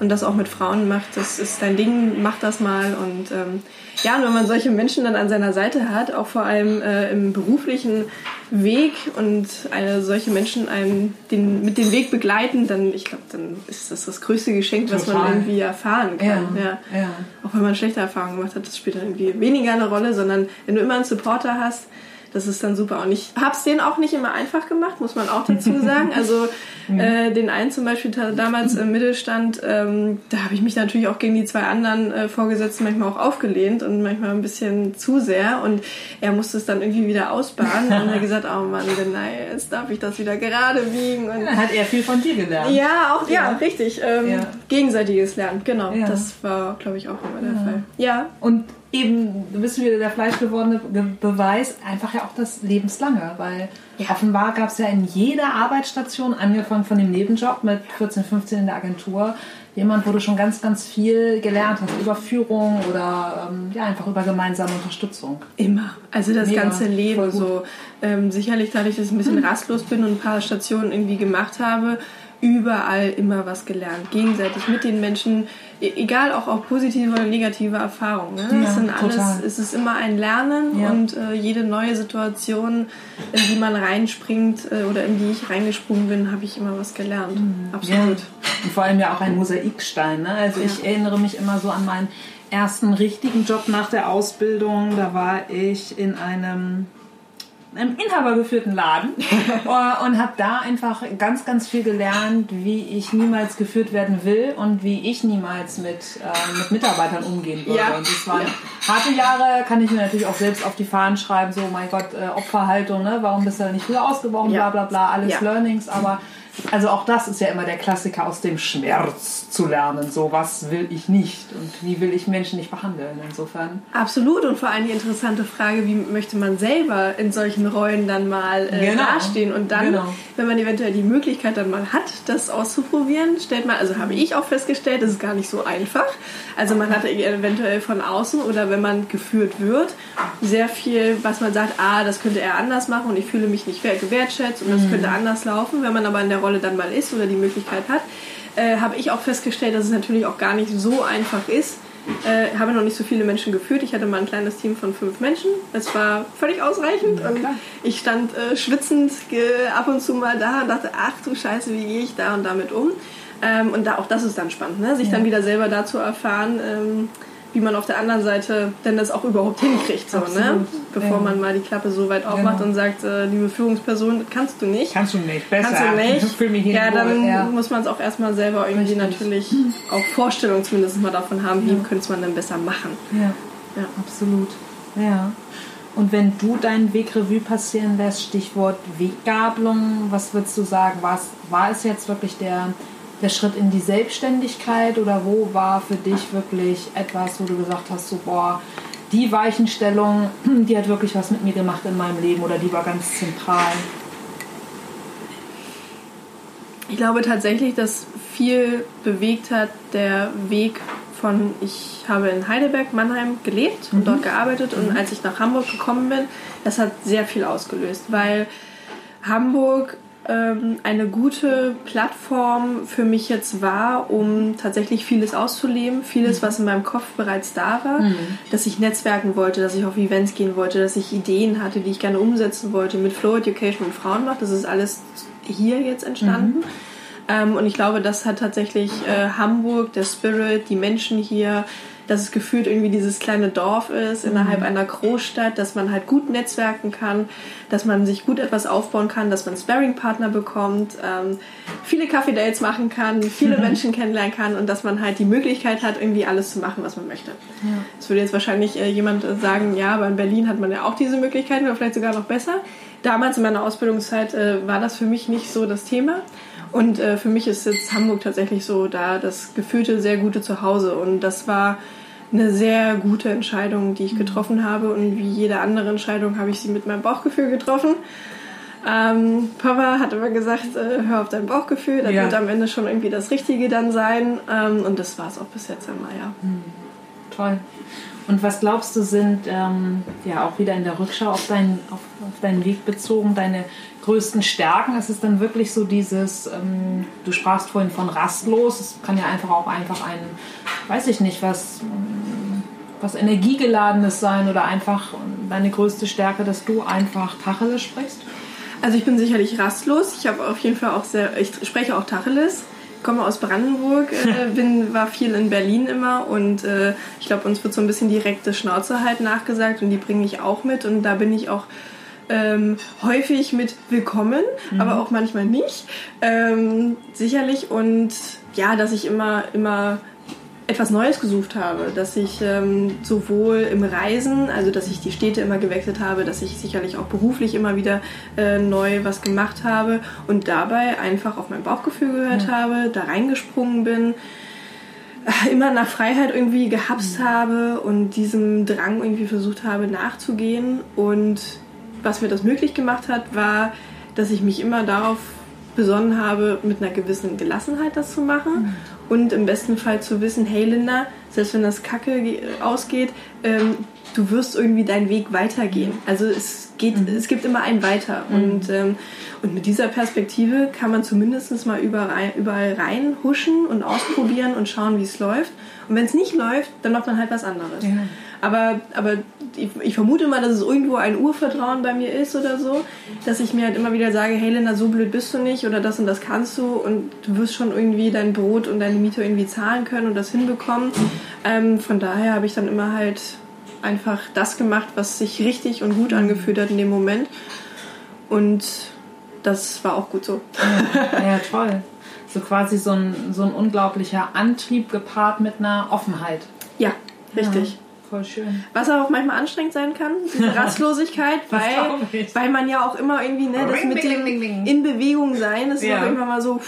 und das auch mit Frauen macht, das ist dein Ding, mach das mal. Und ähm, ja, und wenn man solche Menschen dann an seiner Seite hat, auch vor allem äh, im beruflichen Weg und eine, solche Menschen einem den, mit dem Weg begleiten, dann, ich glaube, dann ist das das größte Geschenk, Total. was man irgendwie erfahren kann. Ja, ja. ja. Auch wenn man schlechte Erfahrungen gemacht hat, das spielt dann irgendwie weniger eine Rolle, sondern wenn du immer einen Supporter hast, das ist dann super. Und ich habe es denen auch nicht immer einfach gemacht, muss man auch dazu *laughs* sagen. Also äh, den einen zum Beispiel damals im Mittelstand, ähm, da habe ich mich natürlich auch gegen die zwei anderen äh, Vorgesetzten manchmal auch aufgelehnt und manchmal ein bisschen zu sehr. Und er musste es dann irgendwie wieder ausbaden und er hat gesagt, oh Mann, nein, jetzt darf ich das wieder gerade biegen. Und dann hat er viel von dir gelernt. Ja, auch ja, ja richtig. Ähm, ja. Gegenseitiges Lernen, genau. Ja. Das war, glaube ich, auch immer der Fall. Ja. Und eben, du bist wieder der fleischgewordene Beweis, einfach ja auch das Lebenslange, weil ja. offenbar gab es ja in jeder Arbeitsstation, angefangen von dem Nebenjob mit 14, 15 in der Agentur, jemand, wo du schon ganz, ganz viel gelernt hast über Führung oder ähm, ja, einfach über gemeinsame Unterstützung. Immer. Also das Mega. ganze Leben so. Ähm, sicherlich dadurch, dass ich ein bisschen rastlos bin und ein paar Stationen irgendwie gemacht habe, überall immer was gelernt. Gegenseitig mit den Menschen, e-, egal auch auch positive oder negative Erfahrungen. Ne? Ja, sind alles, total. es ist immer ein Lernen ja. und äh, jede neue Situation, in die man reinspringt äh, oder in die ich reingesprungen bin, habe ich immer was gelernt. Mhm. Absolut. Ja. Und vor allem ja auch ein Mosaikstein. Ne? Also ich erinnere mich immer so an meinen ersten richtigen Job nach der Ausbildung. Da war ich in einem einem inhabergeführten Laden *laughs* äh, und habe da einfach ganz, ganz viel gelernt, wie ich niemals geführt werden will und wie ich niemals mit, äh, mit Mitarbeitern umgehen würde. Ja. Und das waren ja. harte Jahre, kann ich mir natürlich auch selbst auf die Fahnen schreiben, so mein Gott, äh, Opferhaltung, ne? warum bist du nicht früher ausgebrochen, ja. bla bla bla, alles Learnings, aber also auch das ist ja immer der Klassiker aus dem Schmerz zu lernen. So, was will ich nicht und wie will ich Menschen nicht behandeln? Insofern. Absolut und vor allem die interessante Frage, wie möchte man selber in solchen Rollen dann mal äh, genau. dastehen? Und dann, genau. wenn man eventuell die Möglichkeit dann mal hat, das auszuprobieren, stellt man, also habe ich auch festgestellt, das ist gar nicht so einfach. Also man hat eventuell von außen oder wenn man geführt wird, sehr viel, was man sagt, ah, das könnte er anders machen und ich fühle mich nicht gewertschätzt und das mhm. könnte anders laufen. Wenn man aber in der Rolle dann mal ist oder die Möglichkeit hat, äh, habe ich auch festgestellt, dass es natürlich auch gar nicht so einfach ist. Äh, habe noch nicht so viele Menschen geführt. Ich hatte mal ein kleines Team von fünf Menschen. Das war völlig ausreichend. Ja, und ich stand äh, schwitzend ab und zu mal da und dachte, ach du Scheiße, wie gehe ich da und damit um? Ähm, und da, auch das ist dann spannend, ne? sich ja. dann wieder selber dazu erfahren, ähm, wie man auf der anderen Seite denn das auch überhaupt hinkriegt, so, ne? bevor ja. man mal die Klappe so weit aufmacht genau. und sagt, äh, liebe Führungsperson, kannst du nicht. Kannst du nicht, besser. Kannst du nicht. *laughs* Fühl mich ja, dann ja. muss man es auch erstmal selber irgendwie Richtig. natürlich auch Vorstellungen zumindest mal davon haben, wie könnte man denn besser machen. Ja, ja. absolut. Ja. Und wenn du deinen Weg Revue passieren lässt, Stichwort Weggabelung, was würdest du sagen? Es, war es jetzt wirklich der, der Schritt in die Selbstständigkeit oder wo war für dich wirklich etwas, wo du gesagt hast, so boah, die Weichenstellung, *clears throat* die hat wirklich was mit mir gemacht in meinem Leben oder die war ganz zentral? Ich glaube tatsächlich, dass viel bewegt hat der Weg von, ich habe in Heidelberg, Mannheim gelebt und mhm. dort gearbeitet und mhm. als ich nach Hamburg gekommen bin, das hat sehr viel ausgelöst, weil Hamburg ähm, eine gute Plattform für mich jetzt war, um tatsächlich vieles auszuleben, vieles, mhm. was in meinem Kopf bereits da war, mhm. dass ich netzwerken wollte, dass ich auf Events gehen wollte, dass ich Ideen hatte, die ich gerne umsetzen wollte mit Flow Education und Frauenmacht. Das ist alles hier jetzt entstanden. Mhm. Ähm, und ich glaube, das hat tatsächlich äh, Hamburg, der Spirit, die Menschen hier, dass es gefühlt irgendwie dieses kleine Dorf ist innerhalb mhm. einer Großstadt, dass man halt gut netzwerken kann, dass man sich gut etwas aufbauen kann, dass man Sparring-Partner bekommt, ähm, viele Kaffee-Dates machen kann, viele mhm. Menschen kennenlernen kann und dass man halt die Möglichkeit hat, irgendwie alles zu machen, was man möchte. Es ja. würde jetzt wahrscheinlich äh, jemand sagen, ja, aber in Berlin hat man ja auch diese Möglichkeiten oder vielleicht sogar noch besser. Damals in meiner Ausbildungszeit äh, war das für mich nicht so das Thema. Und äh, für mich ist jetzt Hamburg tatsächlich so da das gefühlte sehr gute Zuhause. Und das war eine sehr gute Entscheidung, die ich mhm. getroffen habe. Und wie jede andere Entscheidung habe ich sie mit meinem Bauchgefühl getroffen. Ähm, Papa hat immer gesagt, äh, hör auf dein Bauchgefühl, das ja. wird am Ende schon irgendwie das Richtige dann sein. Ähm, und das war es auch bis jetzt einmal, ja. Mhm. Toll. Und was glaubst du sind, ähm, ja auch wieder in der Rückschau auf deinen, auf, auf deinen Weg bezogen, deine größten Stärken? Ist es dann wirklich so dieses, ähm, du sprachst vorhin von rastlos, es kann ja einfach auch einfach ein, weiß ich nicht, was, was energiegeladenes sein oder einfach deine größte Stärke, dass du einfach Tacheles sprichst? Also ich bin sicherlich rastlos. Ich habe auf jeden Fall auch sehr, ich spreche auch Tacheles komme aus Brandenburg, äh, *laughs* bin, war viel in Berlin immer und äh, ich glaube, uns wird so ein bisschen direkte Schnauze halt nachgesagt und die bringe ich auch mit und da bin ich auch ähm, häufig mit willkommen, mhm. aber auch manchmal nicht. Ähm, sicherlich und ja, dass ich immer, immer etwas Neues gesucht habe, dass ich ähm, sowohl im Reisen, also dass ich die Städte immer gewechselt habe, dass ich sicherlich auch beruflich immer wieder äh, neu was gemacht habe und dabei einfach auf mein Bauchgefühl gehört ja. habe, da reingesprungen bin, äh, immer nach Freiheit irgendwie gehapst mhm. habe und diesem Drang irgendwie versucht habe nachzugehen und was mir das möglich gemacht hat, war, dass ich mich immer darauf besonnen habe, mit einer gewissen Gelassenheit das zu machen mhm. und im besten Fall zu wissen, hey Linda, selbst wenn das Kacke ausgeht, ähm, du wirst irgendwie deinen Weg weitergehen. Also es geht, mhm. es gibt immer einen weiter mhm. und ähm, und mit dieser Perspektive kann man zumindest mal überall, überall reinhuschen und ausprobieren und schauen, wie es läuft. Und wenn es nicht läuft, dann macht man halt was anderes. Ja. Aber, aber ich, ich, vermute mal, dass es irgendwo ein Urvertrauen bei mir ist oder so, dass ich mir halt immer wieder sage, hey Linda, so blöd bist du nicht oder das und das kannst du und du wirst schon irgendwie dein Brot und deine Miete irgendwie zahlen können und das hinbekommen. Ähm, von daher habe ich dann immer halt einfach das gemacht, was sich richtig und gut angefühlt hat in dem Moment. Und das war auch gut so. Ja, ja toll. So quasi so ein, so ein unglaublicher Antrieb gepaart mit einer Offenheit. Ja, richtig. Ja. Voll schön. Was auch manchmal anstrengend sein kann, diese *laughs* Rastlosigkeit, weil, weil man ja auch immer irgendwie, ne, das mit dem in Bewegung sein, ist ja. auch irgendwann mal so,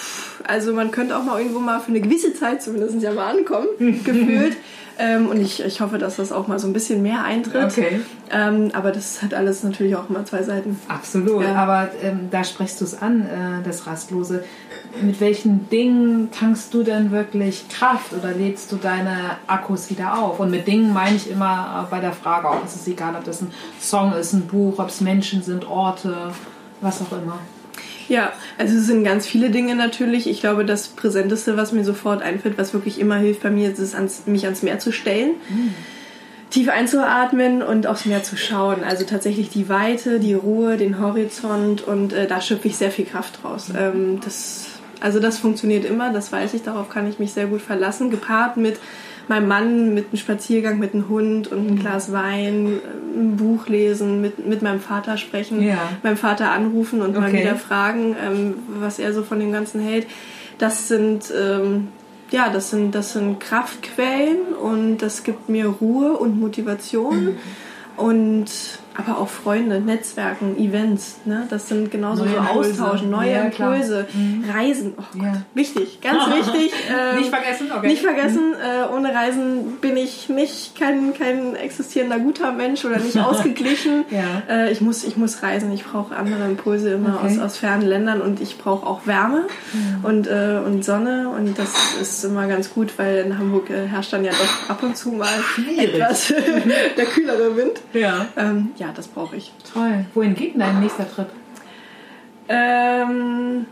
also man könnte auch mal irgendwo mal für eine gewisse Zeit zumindest ja mal ankommen, *laughs* gefühlt. Ähm, und ich, ich hoffe, dass das auch mal so ein bisschen mehr eintritt. Okay. Ähm, aber das hat alles natürlich auch immer zwei Seiten. Absolut. Ja. Aber ähm, da sprichst du es an, äh, das Rastlose. Mit welchen Dingen tankst du denn wirklich Kraft oder lädst du deine Akkus wieder auf? Und mit Dingen meine ich immer äh, bei der Frage auch, es ist egal, ob das ein Song ist, ein Buch, ob es Menschen sind, Orte, was auch immer. Ja, also es sind ganz viele Dinge natürlich. Ich glaube, das Präsenteste, was mir sofort einfällt, was wirklich immer hilft bei mir, ist es, ans, mich ans Meer zu stellen. Mhm. Tief einzuatmen und aufs Meer zu schauen. Also tatsächlich die Weite, die Ruhe, den Horizont und äh, da schöpfe ich sehr viel Kraft draus. Mhm. Ähm, das, also das funktioniert immer, das weiß ich, darauf kann ich mich sehr gut verlassen. Gepaart mit meinem Mann mit einem Spaziergang mit einem Hund und ein mhm. Glas Wein, ein Buch lesen, mit, mit meinem Vater sprechen, ja. meinem Vater anrufen und okay. mal wieder fragen, ähm, was er so von dem Ganzen hält. Das sind ähm, ja, das sind, das sind Kraftquellen und das gibt mir Ruhe und Motivation. Mhm. Und aber auch Freunde, Netzwerken, Events. Ne? Das sind genauso Neue so. Austauschen, neue Ja. Impulse, Reisen. Oh Gott, Ja. wichtig, ganz *laughs* wichtig. Ähm, Nicht vergessen, okay. Nicht vergessen, äh, ohne Reisen bin ich nicht kein, kein existierender guter Mensch oder nicht *laughs* ausgeglichen. Ja. äh, ich, muss, ich muss reisen, ich brauche andere Impulse immer Okay. aus, aus fernen Ländern und ich brauche auch Wärme und, äh, und Sonne und das ist immer ganz gut, weil in Hamburg äh, herrscht dann ja doch ab und zu mal Schwierig. etwas *laughs* der kühlere Wind. Ja. Ähm, ja, das brauche ich. Toll. Wohin geht denn dein nächster Trip? Ähm,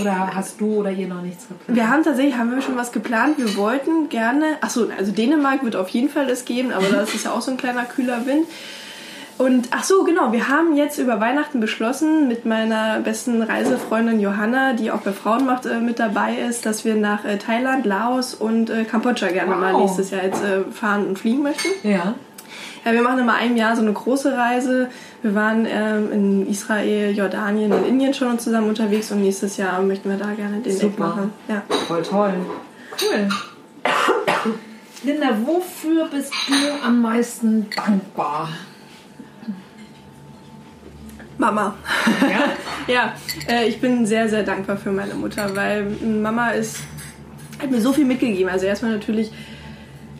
Oder hast du oder ihr noch nichts geplant? wir haben tatsächlich haben wir schon was geplant. Wir wollten gerne, achso, also Dänemark wird auf jeden Fall das geben, aber das ist ja auch so ein kleiner kühler Wind. Und ach so, genau, wir haben jetzt über Weihnachten beschlossen mit meiner besten Reisefreundin Johanna, die auch bei Frauenmacht äh, mit dabei ist, dass wir nach äh, Thailand, Laos und äh, Kambodscha gerne mal Wow. nächstes Jahr jetzt äh, fahren und fliegen möchten. Ja. Ja, wir machen immer ein Jahr so eine große Reise. Wir waren ähm, in Israel, Jordanien und Indien schon und zusammen unterwegs und nächstes Jahr möchten wir da gerne den Super. machen. Ja. Voll toll. Cool. Linda, wofür bist du am meisten dankbar? Mama. Ja? *laughs* Ja, äh, ich bin sehr, sehr dankbar für meine Mutter, weil Mama ist, hat mir so viel mitgegeben. Also erstmal natürlich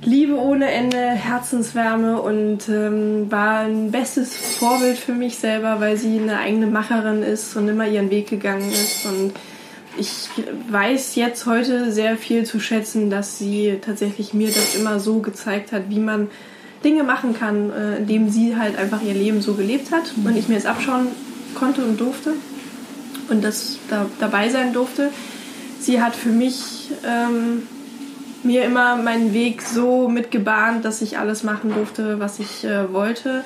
Liebe ohne Ende, Herzenswärme und ähm, war ein bestes Vorbild für mich selber, weil sie eine eigene Macherin ist und immer ihren Weg gegangen ist. Und ich weiß jetzt heute sehr viel zu schätzen, dass sie tatsächlich mir das immer so gezeigt hat, wie man Dinge machen kann, äh, indem sie halt einfach ihr Leben so gelebt hat und ich mir es abschauen konnte und durfte und das da, dabei sein durfte. Sie hat für mich ähm, mir immer meinen Weg so mitgebahnt, dass ich alles machen durfte, was ich äh, wollte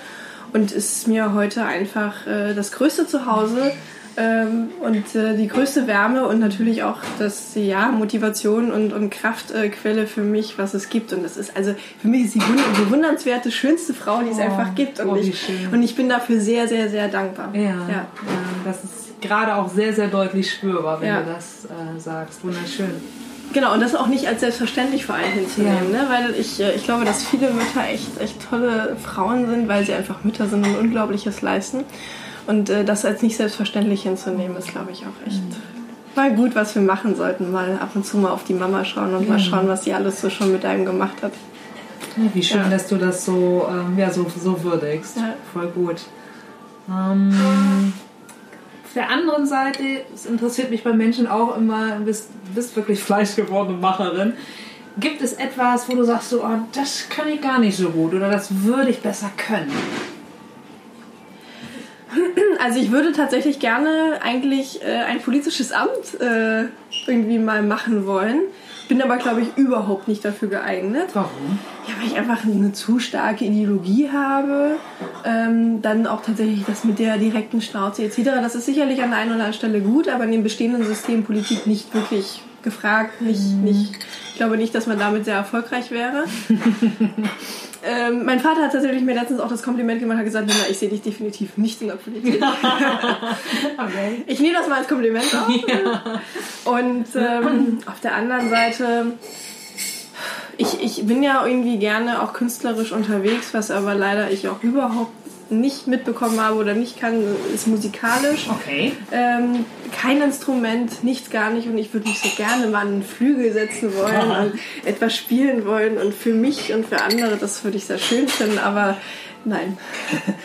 und ist mir heute einfach äh, das größte Zuhause ähm, und äh, die größte Wärme und natürlich auch das ja Motivation und, und Kraftquelle für mich, was es gibt und das ist also für mich ist wund- bewundernswerte schönste Frau, die es Oh, einfach gibt und oh, wie ich schön. und ich bin dafür sehr sehr sehr dankbar. Ja, ja. das ist gerade auch sehr, sehr deutlich spürbar, wenn Ja. du das äh, sagst. Wunderschön. Genau, und das auch nicht als selbstverständlich vor allem hinzunehmen, ne? weil ich, äh, ich glaube, dass viele Mütter echt, echt tolle Frauen sind, weil sie einfach Mütter sind und Unglaubliches leisten. Und äh, das als nicht selbstverständlich hinzunehmen, ist, glaube ich, auch echt mal gut, was wir machen sollten. Mal ab und zu mal auf die Mama schauen und mal schauen, was sie alles so schon mit einem gemacht hat. Ja, wie schön, Ja. dass du das so, ähm, ja, so, so würdigst. Ja. Voll gut. Ähm, auf der anderen Seite, es interessiert mich bei Menschen auch immer, du bist, bist wirklich fleischgewordene Macherin. Gibt es etwas, wo du sagst, so, oh, das kann ich gar nicht so gut oder das würde ich besser können? Also ich würde tatsächlich gerne eigentlich äh, ein politisches Amt äh, irgendwie mal machen wollen. Bin aber, glaube ich, überhaupt nicht dafür geeignet. Warum? Ja, weil ich einfach eine zu starke Ideologie habe. Ähm, dann auch tatsächlich das mit der direkten Schnauze etc. Das ist sicherlich an der einen oder anderen Stelle gut, aber in dem bestehenden System Politik nicht wirklich gefragt. Nicht, nicht, ich glaube nicht, dass man damit sehr erfolgreich wäre. *laughs* ähm, mein Vater hat tatsächlich mir letztens auch das Kompliment gemacht, hat gesagt, Lina, ich sehe dich definitiv nicht in der Politik. *laughs* Okay. Ich nehme das mal als Kompliment auf. *laughs* Und ähm, auf der anderen Seite, ich, ich bin ja irgendwie gerne auch künstlerisch unterwegs, was aber leider ich auch überhaupt nicht mitbekommen habe oder nicht kann, ist musikalisch. Okay. Ähm, kein Instrument, nichts gar nicht und ich würde mich so gerne mal an einen Flügel setzen wollen *laughs* und etwas spielen wollen und für mich und für andere, das würde ich sehr schön finden, aber nein.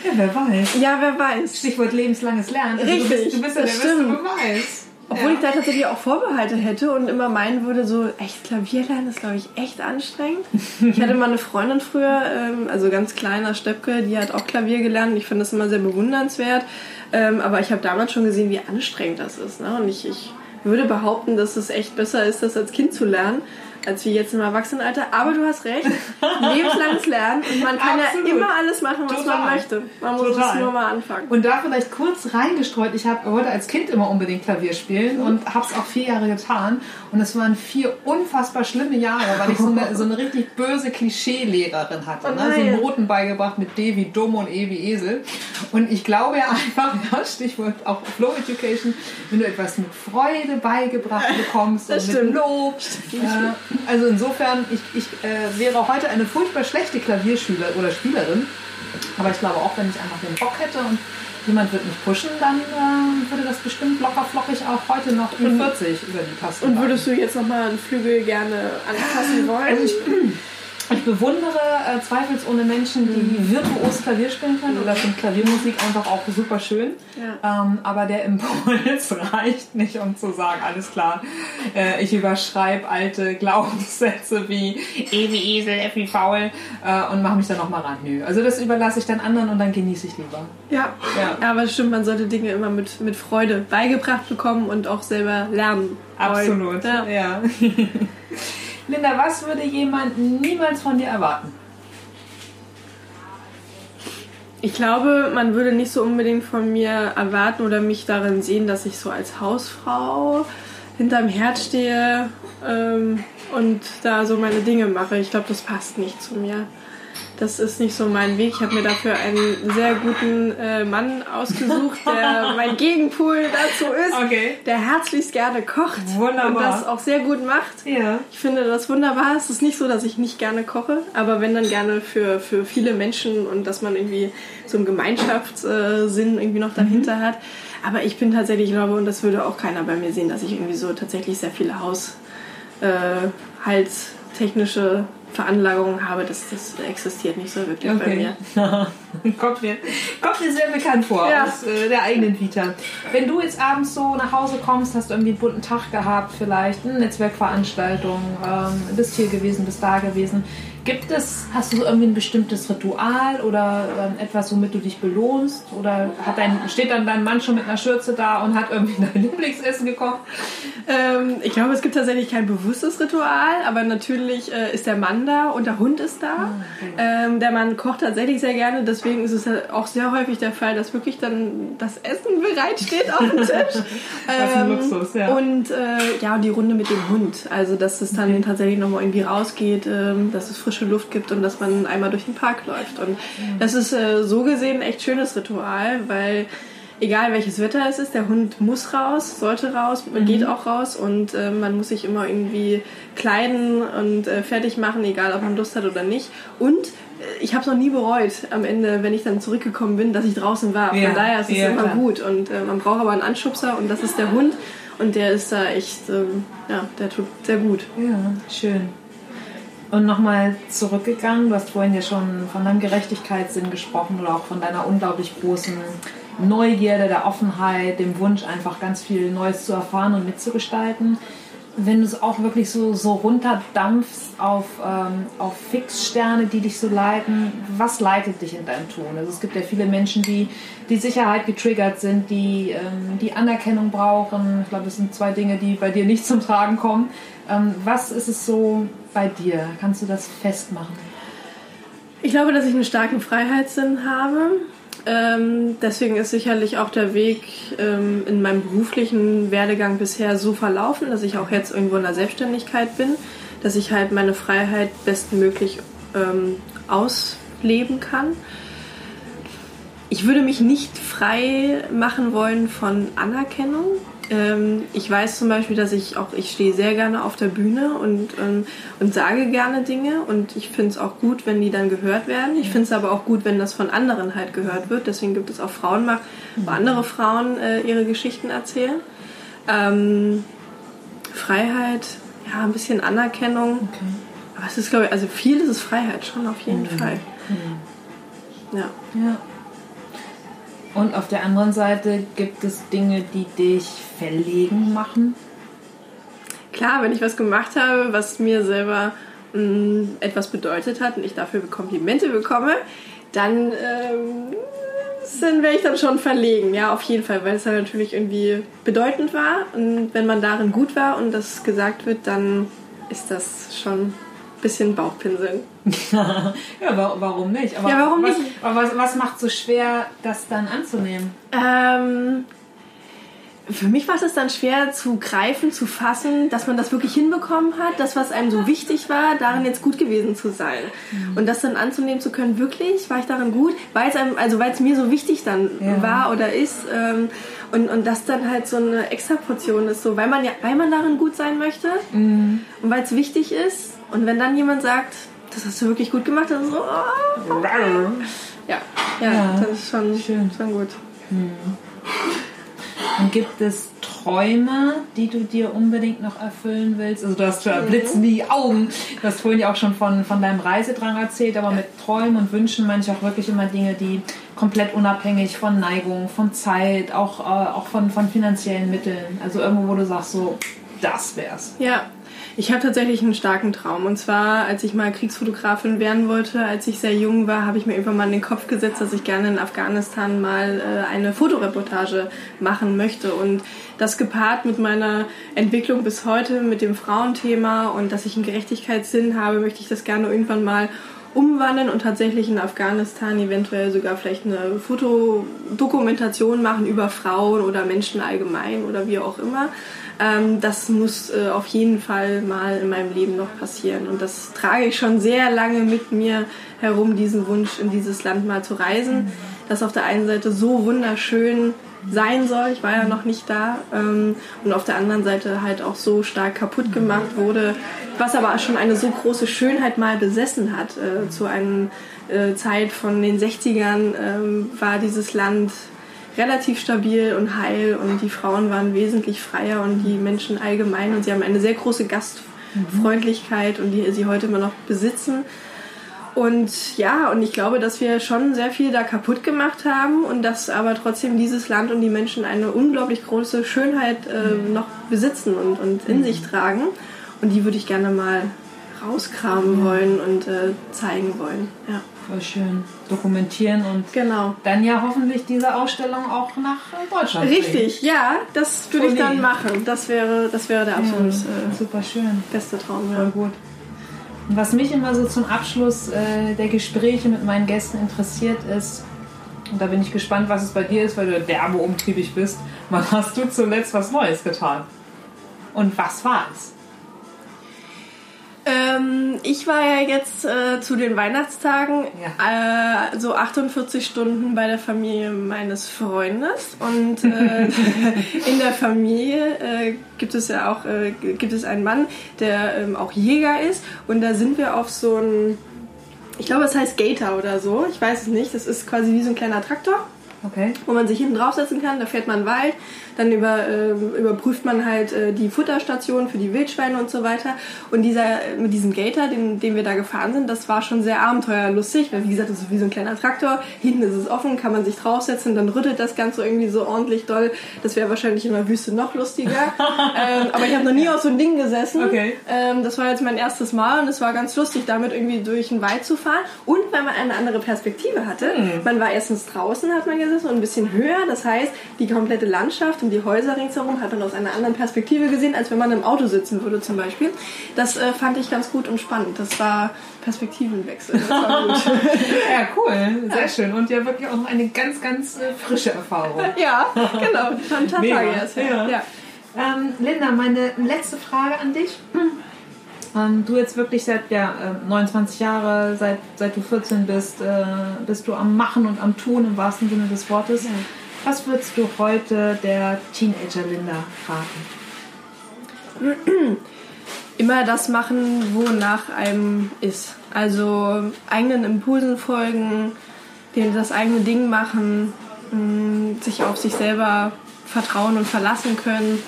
Ja, wer weiß. Ja, wer weiß. Stichwort lebenslanges Lernen. Also Richtig, du bist, du bist ja der das beste stimmt. Beweis. Obwohl ja. ich da tatsächlich auch Vorbehalte hätte und immer meinen würde, so echt Klavier lernen ist, glaube ich, echt anstrengend. Ich hatte mal eine Freundin früher, ähm, also ganz kleiner Steppke, die hat auch Klavier gelernt. Ich finde das immer sehr bewundernswert. Ähm, aber ich habe damals schon gesehen, wie anstrengend das ist. Ne? Und ich, ich würde behaupten, dass es echt besser ist, das als Kind zu lernen, als wie jetzt im Erwachsenenalter. Aber du hast recht, lebenslanges Lernen und man kann Absolut. ja immer alles machen, was Total. man möchte. Man muss Total. es nur mal anfangen. Und da vielleicht kurz reingestreut, ich hab, wollte als Kind immer unbedingt Klavier spielen und habe es auch vier Jahre getan. Und es waren vier unfassbar schlimme Jahre, weil ich so eine, so eine richtig böse Klischee-Lehrerin hatte. Oh ne? So. Noten beigebracht mit D wie dumm und E wie Esel. Und ich glaube ja einfach, *laughs* ja, Stichwort auch Flow Education, wenn du etwas mit Freude beigebracht bekommst Das und mit stimmt. Lob. Äh, also insofern, ich, ich äh, wäre heute eine furchtbar schlechte Klavierschüler oder Spielerin, Aber ich glaube auch, wenn ich einfach den Bock hätte und jemand wird mich pushen, dann äh, würde das bestimmt locker flockig auch heute noch mit 40 über die Tasten. Und würdest du jetzt nochmal einen Flügel gerne anfassen wollen? Also ich, bewundere äh, zweifelsohne Menschen, die mhm. virtuos Klavier spielen können oder finde Klaviermusik einfach auch super schön. Ja. Ähm, aber der Impuls *laughs* reicht nicht, um zu sagen, alles klar, äh, ich überschreibe alte Glaubenssätze wie E wie Esel, F wie faul äh, und mache mich dann nochmal ran. Nö. Also das überlasse ich dann anderen und dann genieße ich lieber. Ja. ja, ja aber es stimmt, man sollte Dinge immer mit, mit Freude beigebracht bekommen und auch selber lernen. Absolut, ja. ja. *laughs* Linda, was würde jemand niemals von dir erwarten? Ich glaube, man würde nicht so unbedingt von mir erwarten oder mich darin sehen, dass ich so als Hausfrau hinterm Herd stehe ähm, und da so meine Dinge mache. Ich glaube, das passt nicht zu mir das ist nicht so mein Weg. Ich habe mir dafür einen sehr guten äh, Mann ausgesucht, der *laughs* mein Gegenpool dazu ist, okay. der herzlichst gerne kocht wunderbar. und das auch sehr gut macht. Ja. Ich finde das wunderbar. Es ist nicht so, dass ich nicht gerne koche, aber wenn dann gerne für, für viele Menschen und dass man irgendwie so einen Gemeinschaftssinn irgendwie noch dahinter mhm. hat. Aber ich bin tatsächlich, ich glaube, und das würde auch keiner bei mir sehen, dass ich irgendwie so tatsächlich sehr viele Haushaltstechnische äh, Veranlagung habe, das, das existiert nicht so wirklich okay. bei mir. *laughs* kommt, mir kommt mir sehr bekannt vor ja. aus äh, der eigenen Vita. Wenn du jetzt abends so nach Hause kommst, hast du irgendwie einen bunten Tag gehabt, vielleicht eine Netzwerkveranstaltung, ähm, bist hier gewesen, bist da gewesen. Gibt es, hast du irgendwie ein bestimmtes Ritual oder ähm, etwas, womit du dich belohnst? Oder dein, steht dann dein Mann schon mit einer Schürze da und hat irgendwie *laughs* dein Lieblingsessen gekocht? Ähm, ich glaube, es gibt tatsächlich kein bewusstes Ritual, aber natürlich äh, ist der Mann da und der Hund ist da. Ah, okay. Ähm, der Mann kocht tatsächlich sehr gerne, deswegen ist es auch sehr häufig der Fall, dass wirklich dann das Essen *laughs* bereitsteht auf dem Tisch. *laughs* das ist ein ähm, Luxus, ja. Und äh, ja, die Runde mit dem Hund. Also, dass es dann okay. tatsächlich nochmal irgendwie rausgeht, ähm, dass es frisch frische Luft gibt und dass man einmal durch den Park läuft. Und das ist äh, so gesehen ein echt schönes Ritual, weil egal welches Wetter es ist, der Hund muss raus, sollte raus, mhm. geht auch raus und äh, man muss sich immer irgendwie kleiden und äh, fertig machen, egal ob man Lust hat oder nicht. Und äh, ich habe es noch nie bereut am Ende, wenn ich dann zurückgekommen bin, dass ich draußen war. Von ja, daher ist es ja, immer klar. gut und äh, man braucht aber einen Anschubser und das ist der Hund und der ist da echt, ähm, ja, der tut sehr gut. Ja, schön. Und nochmal zurückgegangen, du hast vorhin ja schon von deinem Gerechtigkeitssinn gesprochen oder auch von deiner unglaublich großen Neugierde, der Offenheit, dem Wunsch, einfach ganz viel Neues zu erfahren und mitzugestalten. Wenn du es auch wirklich so, so runterdampfst auf, ähm, auf Fixsterne, die dich so leiten, was leitet dich in deinem Tun? Also es gibt ja viele Menschen, die die Sicherheit getriggert sind, die ähm, die Anerkennung brauchen. Ich glaube, das sind zwei Dinge, die bei dir nicht zum Tragen kommen. Ähm, was ist es so, bei dir? Kannst du das festmachen? Ich glaube, dass ich einen starken Freiheitssinn habe. Ähm, deswegen ist sicherlich auch der Weg ähm, in meinem beruflichen Werdegang bisher so verlaufen, dass ich auch jetzt irgendwo in der Selbstständigkeit bin, dass ich halt meine Freiheit bestmöglich ähm, ausleben kann. Ich würde mich nicht frei machen wollen von Anerkennung. Ähm, ich weiß zum Beispiel, dass ich auch, ich stehe sehr gerne auf der Bühne und, ähm, und sage gerne Dinge und ich finde es auch gut, wenn die dann gehört werden. Ich finde es aber auch gut, wenn das von anderen halt gehört wird. Deswegen gibt es auch Frauenmacht, wo andere Frauen äh, ihre Geschichten erzählen. Ähm, Freiheit, ja, ein bisschen Anerkennung. Okay. Aber es ist, glaube ich, also viel ist es Freiheit schon auf jeden mhm. Fall. Mhm. Ja. ja. Und auf der anderen Seite gibt es Dinge, die dich verlegen machen? Klar, wenn ich was gemacht habe, was mir selber mh, mm, etwas bedeutet hat und ich dafür Komplimente bekomme, dann ähm, dann wäre ich dann schon verlegen, ja, auf jeden Fall, weil es halt natürlich irgendwie bedeutend war. Und wenn man darin gut war und das gesagt wird, dann ist das schon bisschen Bauchpinseln. *laughs* ja, warum nicht? Aber ja, warum was, nicht? Aber was, was macht so schwer, das dann anzunehmen? Ähm, für mich war es dann schwer zu greifen, zu fassen, dass man das wirklich hinbekommen hat, das, was einem so wichtig war, darin jetzt gut gewesen zu sein. Mhm. Und das dann anzunehmen zu können, wirklich, war ich darin gut, weil es einem, also weil es mir so wichtig dann ja. war oder ist. Ähm, und, und das dann halt so eine extra Portion ist, so weil man ja, weil man darin gut sein möchte mhm. und weil es wichtig ist. Und wenn dann jemand sagt, das hast du wirklich gut gemacht, dann so, oh, okay. Ja, ja, ja, das ist schon, Schön. schon gut. Hm. Und gibt es Träume, die du dir unbedingt noch erfüllen willst? Also du hast ja mhm. blitzen die Augen. Du hast vorhin ja auch schon von, von deinem Reisedrang erzählt, aber mit Träumen und Wünschen meine ich auch wirklich immer Dinge, die komplett unabhängig von Neigung, von Zeit, auch, äh, auch von, von finanziellen Mitteln. Also irgendwo, wo du sagst, so, das wär's. Ja, ich habe tatsächlich einen starken Traum. Und zwar, als ich mal Kriegsfotografin werden wollte, als ich sehr jung war, habe ich mir irgendwann mal in den Kopf gesetzt, dass ich gerne in Afghanistan mal äh, eine Fotoreportage machen möchte. Und das gepaart mit meiner Entwicklung bis heute, mit dem Frauenthema und dass ich einen Gerechtigkeitssinn habe, möchte ich das gerne irgendwann mal umwandeln und tatsächlich in Afghanistan eventuell sogar vielleicht eine Fotodokumentation machen über Frauen oder Menschen allgemein oder wie auch immer. Ähm, das muss äh, auf jeden Fall mal in meinem Leben noch passieren. Und das trage ich schon sehr lange mit mir herum, diesen Wunsch, in dieses Land mal zu reisen. Das auf der einen Seite so wunderschön sein soll. Ich war ja noch nicht da. Ähm, und auf der anderen Seite halt auch so stark kaputt gemacht wurde, was aber schon eine so große Schönheit mal besessen hat. Äh, zu einer äh, Zeit von den 60ern ähm, war dieses Land relativ stabil und heil und die Frauen waren wesentlich freier und die Menschen allgemein und sie haben eine sehr große Gastfreundlichkeit und die sie heute immer noch besitzen. Und ja, und ich glaube, dass wir schon sehr viel da kaputt gemacht haben und dass aber trotzdem dieses Land und die Menschen eine unglaublich große Schönheit äh, noch besitzen und, und in sich tragen. Und die würde ich gerne mal rauskramen wollen und äh, zeigen wollen. Ja. Voll schön. Dokumentieren und genau. dann ja hoffentlich diese Ausstellung auch nach Deutschland Richtig, bringen. ja, das würde ich dann machen. Das wäre, das wäre der absolut ja, äh, super schön. beste Traum. Ja. Voll gut. Und was mich immer so zum Abschluss äh, der Gespräche mit meinen Gästen interessiert ist, und da bin ich gespannt, was es bei dir ist, weil du derbe umtriebig bist. *laughs* Wann hast du zuletzt was Neues getan? Und was war es? Ähm, ich war ja jetzt äh, zu den Weihnachtstagen ja. äh, so 48 Stunden bei der Familie meines Freundes und äh, *laughs* in der Familie äh, gibt es ja auch äh, gibt es einen Mann, der ähm, auch Jäger ist und da sind wir auf so ein ich glaube, es heißt Gator oder so. Ich weiß es nicht. Das ist quasi wie so ein kleiner Traktor. Okay. Wo man sich hinten draufsetzen kann, da fährt man Wald, dann über, äh, überprüft man halt äh, die Futterstation für die Wildschweine und so weiter. Und dieser, mit diesem Gator, den, den wir da gefahren sind, das war schon sehr abenteuerlustig, weil wie gesagt, das ist wie so ein kleiner Traktor, hinten ist es offen, kann man sich draufsetzen, dann rüttelt das Ganze irgendwie so ordentlich doll. Das wäre wahrscheinlich in der Wüste noch lustiger. *laughs* ähm, aber ich habe noch nie auf so einem Ding gesessen. Okay. Ähm, das war jetzt mein erstes Mal und es war ganz lustig, damit irgendwie durch den Wald zu fahren. Und weil man eine andere Perspektive hatte. Mhm. Man war erstens draußen, hat man gesessen, und ein bisschen höher. Das heißt, die komplette Landschaft und die Häuser ringsherum hat man aus einer anderen Perspektive gesehen, als wenn man im Auto sitzen würde zum Beispiel. Das äh, fand ich ganz gut und spannend. Das war Perspektivenwechsel. Das war gut. *laughs* ja, cool. Sehr ja. schön. Und ja wirklich auch eine ganz, ganz äh, frische Erfahrung. *laughs* ja, genau. Schon ein paar Tage erst. Ja. ja. Ähm, Linda, meine letzte Frage an dich. Ähm, du jetzt wirklich seit ja, 29 äh, Jahre, seit, seit du 14 bist, äh, bist du am Machen und am Tun im wahrsten Sinne des Wortes. Ja. Was würdest du heute der Teenager Linda raten? *clears throat* Immer das machen, wonach einem ist. Also eigenen Impulsen folgen, das eigene Ding machen, mm, sich auf sich selber vertrauen und verlassen können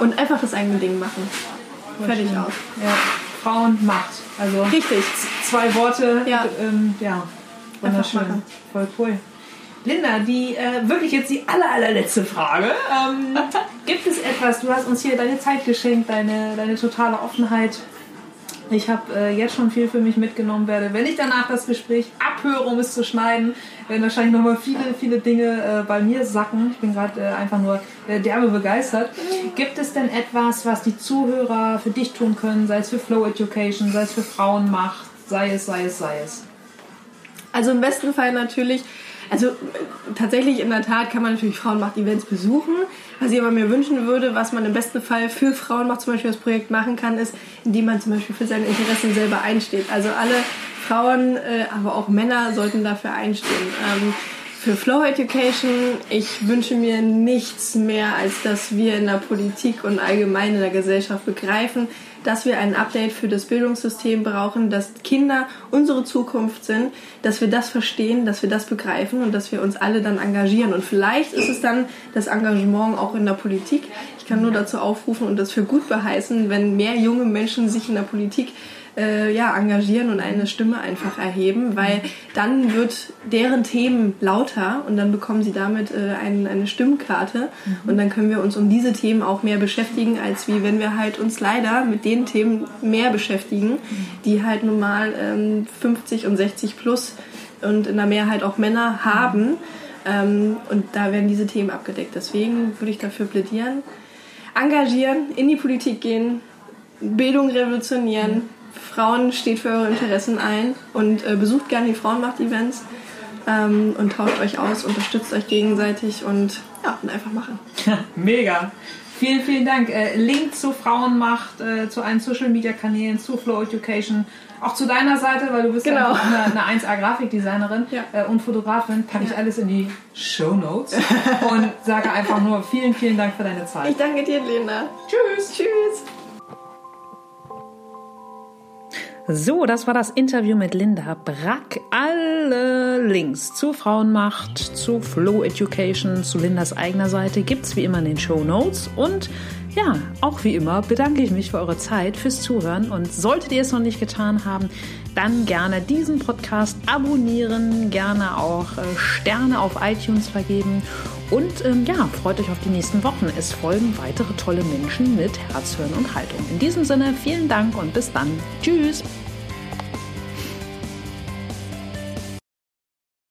und einfach das eigene Ding machen. Fertig aus. Ja. Frauen Macht. Also Richtig. Zwei Worte. Ja. Ähm, ja. Wunderschön. Voll cool. Linda, die äh, wirklich jetzt die aller, allerletzte Frage. Ähm, *laughs* gibt es etwas, du hast uns hier deine Zeit geschenkt, deine, deine totale Offenheit. Ich habe äh, jetzt schon viel für mich mitgenommen werde. Wenn ich danach das Gespräch abhöre, um es zu schneiden, werden wahrscheinlich nochmal viele, viele Dinge äh, bei mir sacken. Ich bin gerade äh, einfach nur äh, derbe begeistert. Gibt es denn etwas, was die Zuhörer für dich tun können, sei es für Flow Education, sei es für Frauenmacht, sei es, sei es, sei es? Also im besten Fall natürlich also tatsächlich in der Tat kann man natürlich Frauenmacht-Events besuchen. Was ich aber mir wünschen würde, was man im besten Fall für Frauenmacht zum Beispiel das Projekt machen kann, ist, indem man zum Beispiel für seine Interessen selber einsteht. Also alle Frauen, äh, aber auch Männer sollten dafür einstehen. Ähm, Für Flow Education, ich wünsche mir nichts mehr, als dass wir in der Politik und allgemein in der Gesellschaft begreifen, dass wir ein Update für das Bildungssystem brauchen, dass Kinder unsere Zukunft sind, dass wir das verstehen, dass wir das begreifen und dass wir uns alle dann engagieren. Und vielleicht ist es dann das Engagement auch in der Politik. Ich kann nur dazu aufrufen und das für gut beheißen, wenn mehr junge Menschen sich in der Politik äh, ja, engagieren und eine Stimme einfach erheben, weil dann wird deren Themen lauter und dann bekommen sie damit äh, ein, eine Stimmkarte und dann können wir uns um diese Themen auch mehr beschäftigen, als wie wenn wir halt uns leider mit den Themen mehr beschäftigen, die halt normal ähm, 50 und 60 plus und in der Mehrheit auch Männer haben. Ähm, und da werden diese Themen abgedeckt. Deswegen würde ich dafür plädieren, engagieren, in die Politik gehen, Bildung revolutionieren, Frauen steht für eure Interessen ein und äh, besucht gerne die Frauenmacht-Events ähm, und tauscht euch aus, unterstützt euch gegenseitig und ja, und einfach machen. Mega. Vielen, vielen Dank. Äh, Link zu Frauenmacht, äh, zu allen Social Media Kanälen, zu Flow Education, auch zu deiner Seite, weil du bist genau. ja eine, eine 1A Grafikdesignerin ja. äh, und Fotografin, packe ich alles in die Show Notes und sage einfach nur vielen, vielen Dank für deine Zeit. Ich danke dir, Lena. Tschüss. Tschüss. So, das war das Interview mit Linda Brack. Alle Links zu Frauenmacht, zu Flow Education, zu Lindas eigener Seite gibt's wie immer in den Show Notes. Und ja, auch wie immer bedanke ich mich für eure Zeit, fürs Zuhören. Und solltet ihr es noch nicht getan haben, dann gerne diesen Podcast abonnieren, gerne auch äh, Sterne auf iTunes vergeben. Und ähm, ja, freut euch auf die nächsten Wochen. Es folgen weitere tolle Menschen mit Herz, Hirn und Haltung. In diesem Sinne, vielen Dank und bis dann. Tschüss.